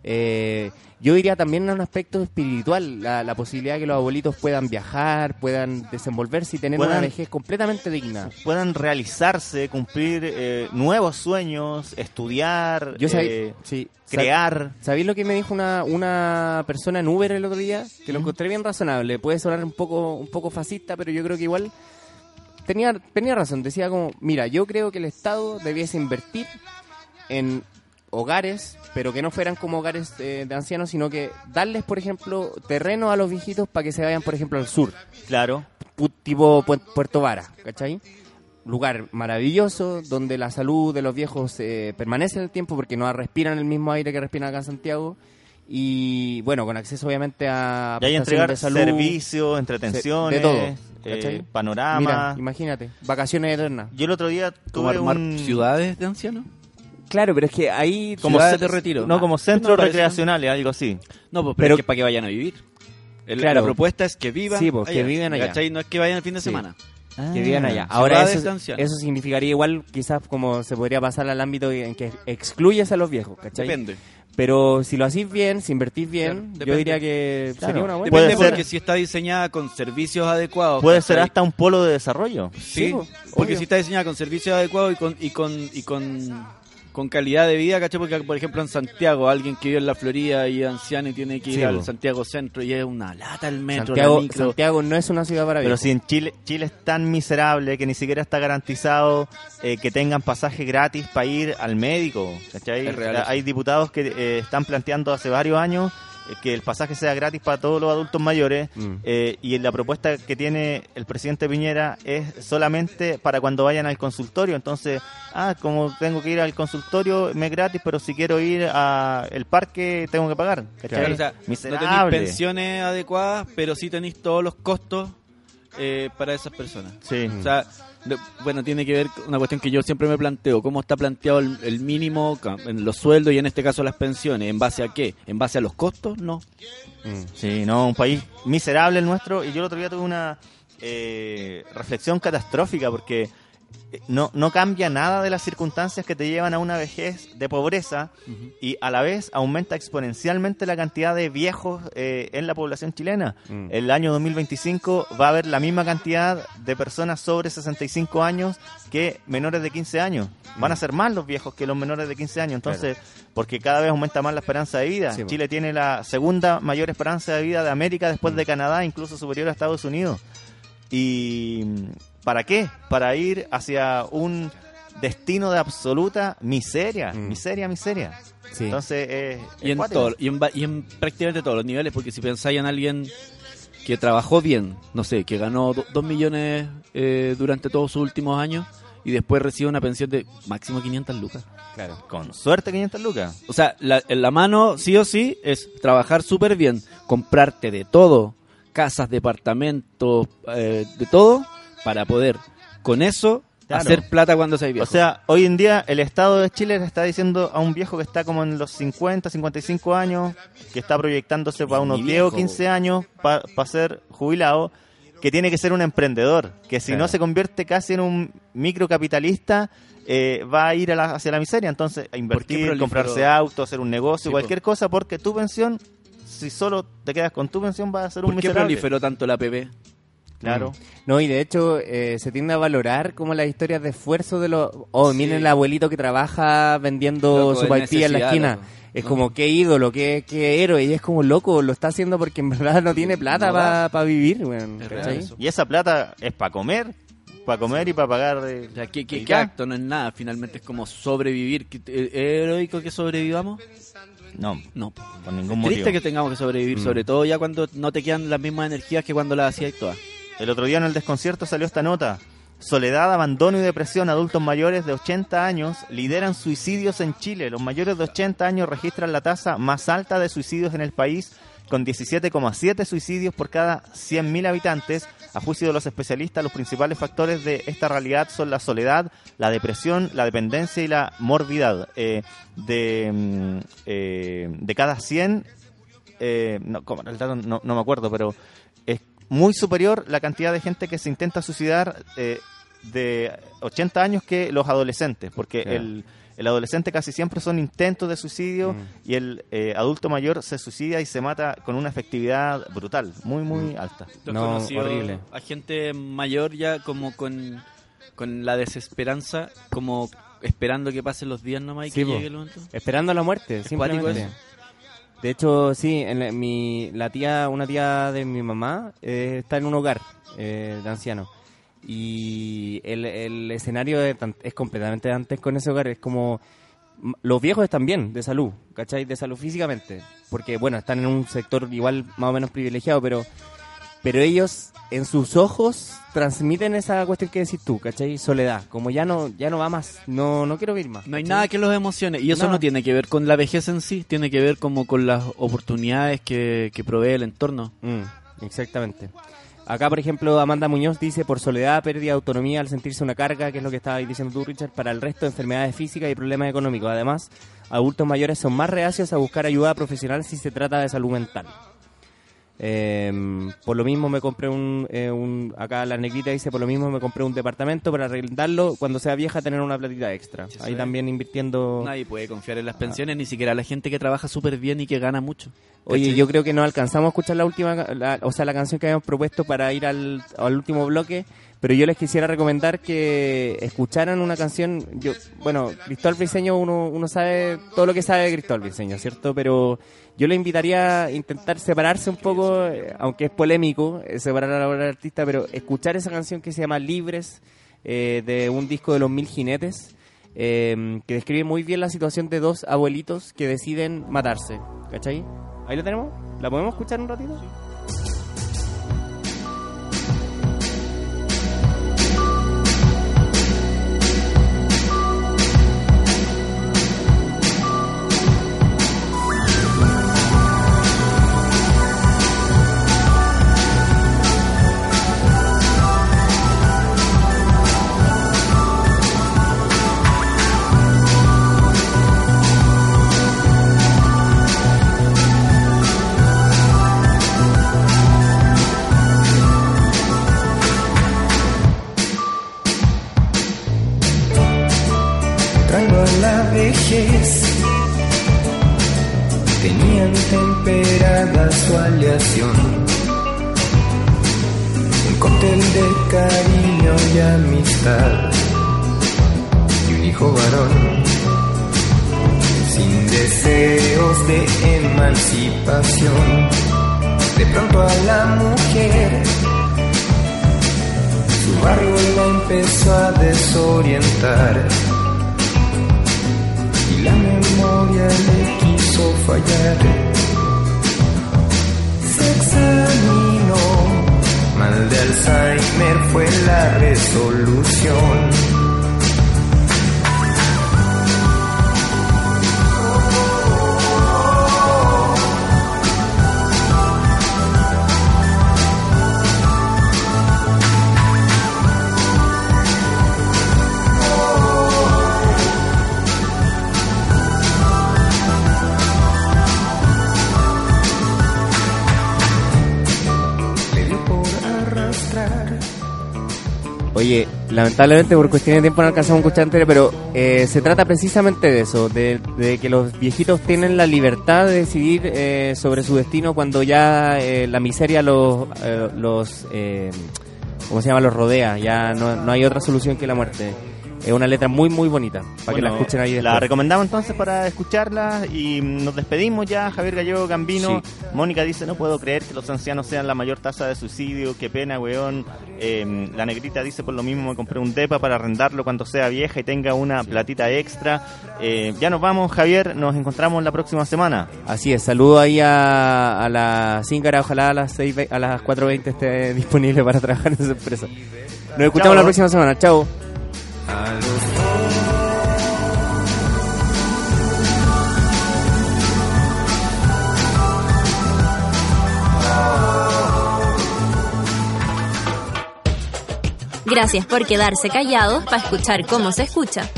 Speaker 3: Eh, yo diría también en un aspecto espiritual, la, la posibilidad de que los abuelitos puedan viajar, puedan desenvolverse y tener
Speaker 2: Puedan-
Speaker 3: una vejez completamente digna.
Speaker 2: puedan realizarse, cumplir eh, nuevos sueños, estudiar,
Speaker 3: Yo sabí-
Speaker 2: eh,
Speaker 3: sí,
Speaker 2: crear.
Speaker 3: ¿Sabéis lo que me dijo una, una persona en Uber el otro día? Que lo encontré bien razonable. Puede sonar un poco, un poco fascista, pero yo creo que igual tenía, tenía razón. Decía como, mira, yo creo que el Estado debiese invertir en hogares, pero que no fueran como hogares eh, de ancianos, sino que darles, por ejemplo, terreno a los viejitos para que se vayan, por ejemplo, al sur,
Speaker 2: Claro.
Speaker 3: pu- tipo Pu- Puerto Vara, ¿cachai? Lugar maravilloso donde la salud de los viejos eh, permanece en el tiempo porque no respiran el mismo aire que respiran acá en Santiago y bueno, con acceso obviamente a
Speaker 2: Y ahí
Speaker 3: prestaciones
Speaker 2: entregar
Speaker 3: de salud,
Speaker 2: servicios, entretenciones,
Speaker 3: de todo,
Speaker 2: eh,
Speaker 3: ¿cachai?
Speaker 2: panorama.
Speaker 3: Mira, imagínate, vacaciones eternas.
Speaker 2: Yo el otro día
Speaker 4: ¿Cómo
Speaker 2: tuve
Speaker 4: armar
Speaker 2: un...
Speaker 4: ciudades de ancianos?
Speaker 3: Claro, pero es que ahí
Speaker 2: Como
Speaker 4: ciudades de retiro.
Speaker 2: No, como centros
Speaker 4: no, parece-
Speaker 2: recreacionales, algo así.
Speaker 4: No, pues, pero,
Speaker 3: Pero-
Speaker 4: es que para que vayan a vivir. El-
Speaker 3: Claro.
Speaker 4: La propuesta es que vivan
Speaker 3: Sí, pues, que vivan allá.
Speaker 4: ¿cachai? No es que vayan el fin de
Speaker 3: Sí.
Speaker 4: semana.
Speaker 3: que vivan allá.
Speaker 4: Ah,
Speaker 3: Ahora
Speaker 4: ciudades
Speaker 3: eso, eso significaría igual quizás como se podría pasar al ámbito en que excluyes a los viejos, ¿cachai?
Speaker 4: Depende.
Speaker 3: Pero si lo hacís bien, si invertís bien,
Speaker 4: Claro,
Speaker 3: yo diría que
Speaker 2: Claro.
Speaker 3: sería una buena.
Speaker 2: Puede
Speaker 4: Depende
Speaker 2: ser-
Speaker 4: porque si está diseñada con servicios adecuados.
Speaker 2: Puede ser hasta un polo de desarrollo.
Speaker 4: Sí,
Speaker 3: Sí, po,
Speaker 4: porque
Speaker 3: obvio.
Speaker 4: si está diseñada con servicios adecuados y con y con y con, con calidad de vida, ¿cachai? Porque por ejemplo en Santiago, alguien que vive en la Florida y es anciano y tiene que ir
Speaker 3: Sí,
Speaker 4: al
Speaker 3: po.
Speaker 4: Santiago Centro y es una lata el metro,
Speaker 3: Santiago,
Speaker 4: la micro.
Speaker 3: Santiago no es una ciudad para
Speaker 2: Pero si en Chile, Chile es tan miserable que ni siquiera está garantizado eh, que tengan pasaje gratis para ir al médico. ¿cachai? Hay diputados que eh, están planteando hace varios años que el pasaje sea gratis para todos los adultos mayores
Speaker 3: Mm.
Speaker 2: eh, y la propuesta que tiene el presidente Piñera es solamente para cuando vayan al consultorio. Entonces, ah, como tengo que ir al consultorio, me es gratis, pero si quiero ir al parque, tengo que pagar.
Speaker 4: Claro, o sea, no tenéis pensiones adecuadas, pero sí tenéis todos los costos eh, para esas personas.
Speaker 2: Sí.
Speaker 4: O sea, bueno, tiene que ver con una cuestión que yo siempre me planteo, cómo está planteado el, mínimo en los sueldos y en este caso las pensiones, ¿en base a qué? ¿En base a los costos? No.
Speaker 2: Sí, no, un país miserable el nuestro. Y yo el otro día tuve una eh, reflexión catastrófica porque no, no cambia nada de las circunstancias que te llevan a una vejez de pobreza y a la vez aumenta exponencialmente la cantidad de viejos eh, en la población chilena.
Speaker 3: Mm.
Speaker 2: El año 2025 va a haber la misma cantidad de personas sobre 65 años que menores de 15 años. Van a ser más los viejos que los menores de 15 años. Entonces, porque cada vez aumenta más la esperanza de vida.
Speaker 3: Sí.
Speaker 2: Chile tiene la segunda mayor esperanza de vida de América después de Canadá, incluso superior a Estados Unidos. ¿Y para qué? Para ir hacia un destino de absoluta miseria,
Speaker 3: Mm.
Speaker 2: miseria, miseria.
Speaker 3: Sí.
Speaker 2: Entonces, eh,
Speaker 4: Y
Speaker 2: es
Speaker 4: en, todo, y, en, y en prácticamente todos los niveles, porque si pensáis en alguien que trabajó bien, no sé, que ganó do- dos millones eh, durante todos sus últimos años y después recibe una pensión de máximo 500 lucas.
Speaker 3: Claro.
Speaker 2: Con suerte 500 lucas.
Speaker 4: O sea, la, en la mano sí o sí es trabajar súper bien, comprarte de todo, casas, departamentos, eh, de todo, para poder con eso
Speaker 2: Claro.
Speaker 4: hacer plata cuando seas viejo.
Speaker 2: O sea, hoy en día el Estado de Chile le está diciendo a un viejo que está como en los 50, 55 años, que está proyectándose para unos 10
Speaker 4: viejo.
Speaker 2: o 15 años para ser jubilado, que tiene que ser un emprendedor, que si
Speaker 3: Claro.
Speaker 2: no se convierte casi en un microcapitalista, eh, va a ir a la- hacia la miseria. Entonces, a invertir, comprarse auto, hacer un negocio,
Speaker 4: Sí,
Speaker 2: cualquier cosa, porque tu pensión, si solo te quedas con tu pensión, va a ser un
Speaker 4: ¿Por qué
Speaker 2: miserable.
Speaker 4: proliferó tanto la PB?
Speaker 2: Claro.
Speaker 3: No, y de hecho eh, se tiende a valorar como las historias de esfuerzo de los... Oh,
Speaker 4: Sí.
Speaker 3: miren el abuelito que trabaja vendiendo
Speaker 4: Loco,
Speaker 3: su paipilla en la esquina.
Speaker 4: loco.
Speaker 3: Es
Speaker 4: No.
Speaker 3: como, qué ídolo, qué, qué héroe. Y es como, loco, lo está haciendo porque en verdad no tiene plata
Speaker 4: No
Speaker 3: para vivir,
Speaker 4: eso.
Speaker 2: Y esa plata es para comer, para comer y para pagar. eh,
Speaker 4: O sea, ¿qué, acto? No es nada, finalmente es como sobrevivir. ¿Qué- ¿Es heroico que sobrevivamos?
Speaker 2: No,
Speaker 4: No.
Speaker 2: por ningún
Speaker 4: Triste
Speaker 2: motivo.
Speaker 4: que tengamos que sobrevivir,
Speaker 3: Mm.
Speaker 4: sobre todo ya cuando no te quedan las mismas energías que cuando las hacías todas.
Speaker 2: El otro día en el desconcierto salió esta nota. Soledad, abandono y depresión. Adultos mayores de 80 años lideran suicidios en Chile. Los mayores de 80 años registran la tasa más alta de suicidios en el país, con 17,7 suicidios por cada 100.000 habitantes. A juicio de los especialistas, los principales factores de esta realidad son la soledad, la depresión, la dependencia y la morbidad. Eh, de, mm, eh, de cada 100, eh, no, no, no me acuerdo, pero muy superior la cantidad de gente que se intenta suicidar eh, de 80 años que los adolescentes, porque el, el adolescente casi siempre son intentos de suicidio
Speaker 3: Mm.
Speaker 2: y el eh, adulto mayor se suicida y se mata con una efectividad brutal, muy, muy alta.
Speaker 4: ¿Tú has
Speaker 3: No, horrible.
Speaker 4: A gente mayor ya como con, con la desesperanza, como esperando que pasen los días nomás y
Speaker 3: Sí,
Speaker 4: que
Speaker 3: po.
Speaker 4: llegue el momento.
Speaker 3: Esperando la muerte, simplemente. De hecho, sí, en la, mi, la tía, una tía de mi mamá eh, está en un hogar eh, de ancianos. Y el, el escenario es, es completamente dantesco en ese hogar. Es como. Los viejos están bien, de salud, ¿cachai? De salud físicamente. Porque, bueno, están en un sector igual más o menos privilegiado, pero. Pero ellos, en sus ojos, transmiten esa cuestión que decís tú, ¿cachai? Soledad. Como ya no, ya no va más. No, no quiero vivir más.
Speaker 4: No hay nada que los emocione. Y eso
Speaker 3: No.
Speaker 4: no. tiene que ver con la vejez en sí, tiene que ver como con las oportunidades que, que provee el entorno.
Speaker 3: Mm, exactamente. Acá, por ejemplo, Amanda Muñoz dice, por soledad, pérdida de autonomía al sentirse una carga, que es lo que estabas diciendo tú, Richard, para el resto de enfermedades físicas y problemas económicos. Además, adultos mayores son más reacios a buscar ayuda profesional si se trata de salud mental. Eh, por lo mismo me compré un, eh, un- acá la negrita dice, por lo mismo me compré un departamento para arrendarlo cuando sea vieja tener una platita extra. Ahí también invirtiendo...
Speaker 4: Nadie puede confiar en las pensiones, ni siquiera la gente que trabaja súper bien y que gana mucho.
Speaker 3: Oye,
Speaker 4: ¿Cachai?
Speaker 3: yo creo que no alcanzamos a escuchar la última, la- o sea, la canción que habíamos propuesto para ir al, al último bloque, pero yo les quisiera recomendar que escucharan una canción. Yo, bueno, Cristóbal Briseño, uno, uno sabe todo lo que sabe de Cristóbal Briseño, ¿cierto? Pero yo le invitaría a intentar separarse un poco, eh, aunque es polémico eh, separar a la obra del artista, pero escuchar esa canción que se llama Libres, eh, de un disco de los Mil Jinetes. eh, que describe muy bien la situación de dos abuelitos que deciden matarse, ¿cachai? Ahí lo tenemos. ¿La podemos escuchar un ratito?
Speaker 8: noches su aleación. Un cóctel de cariño y amistad y un hijo varón sin deseos de emancipación. De pronto a la mujer su barrio la empezó a desorientar y la memoria le quiso fallar. Examinó, mal de Alzheimer fue la resolución.
Speaker 3: Oye, lamentablemente por cuestiones de tiempo no alcanzamos a escuchar entero, pero eh, se trata precisamente de eso, de, de que los viejitos tienen la libertad de decidir eh, sobre su destino cuando ya eh, la miseria los, eh, los eh, ¿cómo se llama? Los rodea, ya no, no hay otra solución que la muerte. Es una letra muy, muy bonita, para que la escuchen ahí después.
Speaker 2: La recomendamos entonces para escucharla y nos despedimos ya. Javier Gallego Gambino. Mónica dice: No puedo creer que los ancianos sean la mayor tasa de suicidio. Qué pena, weón. Eh, la negrita dice: Por lo mismo me compré un depa para arrendarlo cuando sea vieja y tenga una platita extra. Eh, ya nos vamos, Javier. Nos encontramos la próxima semana.
Speaker 3: Así es, saludo ahí a, a la Zíngara, ojalá a las 6, ve- a las 4.20 esté disponible para trabajar en esa empresa. Nos escuchamos
Speaker 2: Chao.
Speaker 3: la próxima semana, chao.
Speaker 1: Gracias por quedarse callados para escuchar cómo se escucha.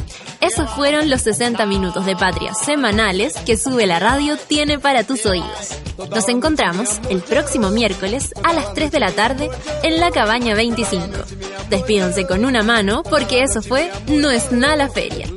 Speaker 1: Esos fueron los 60 minutos de patria semanales que Sube la Radio tiene para tus oídos. Nos encontramos el próximo miércoles a las 3 de la tarde en la cabaña 25. Despídanse con una mano porque eso fue No es nada la feria.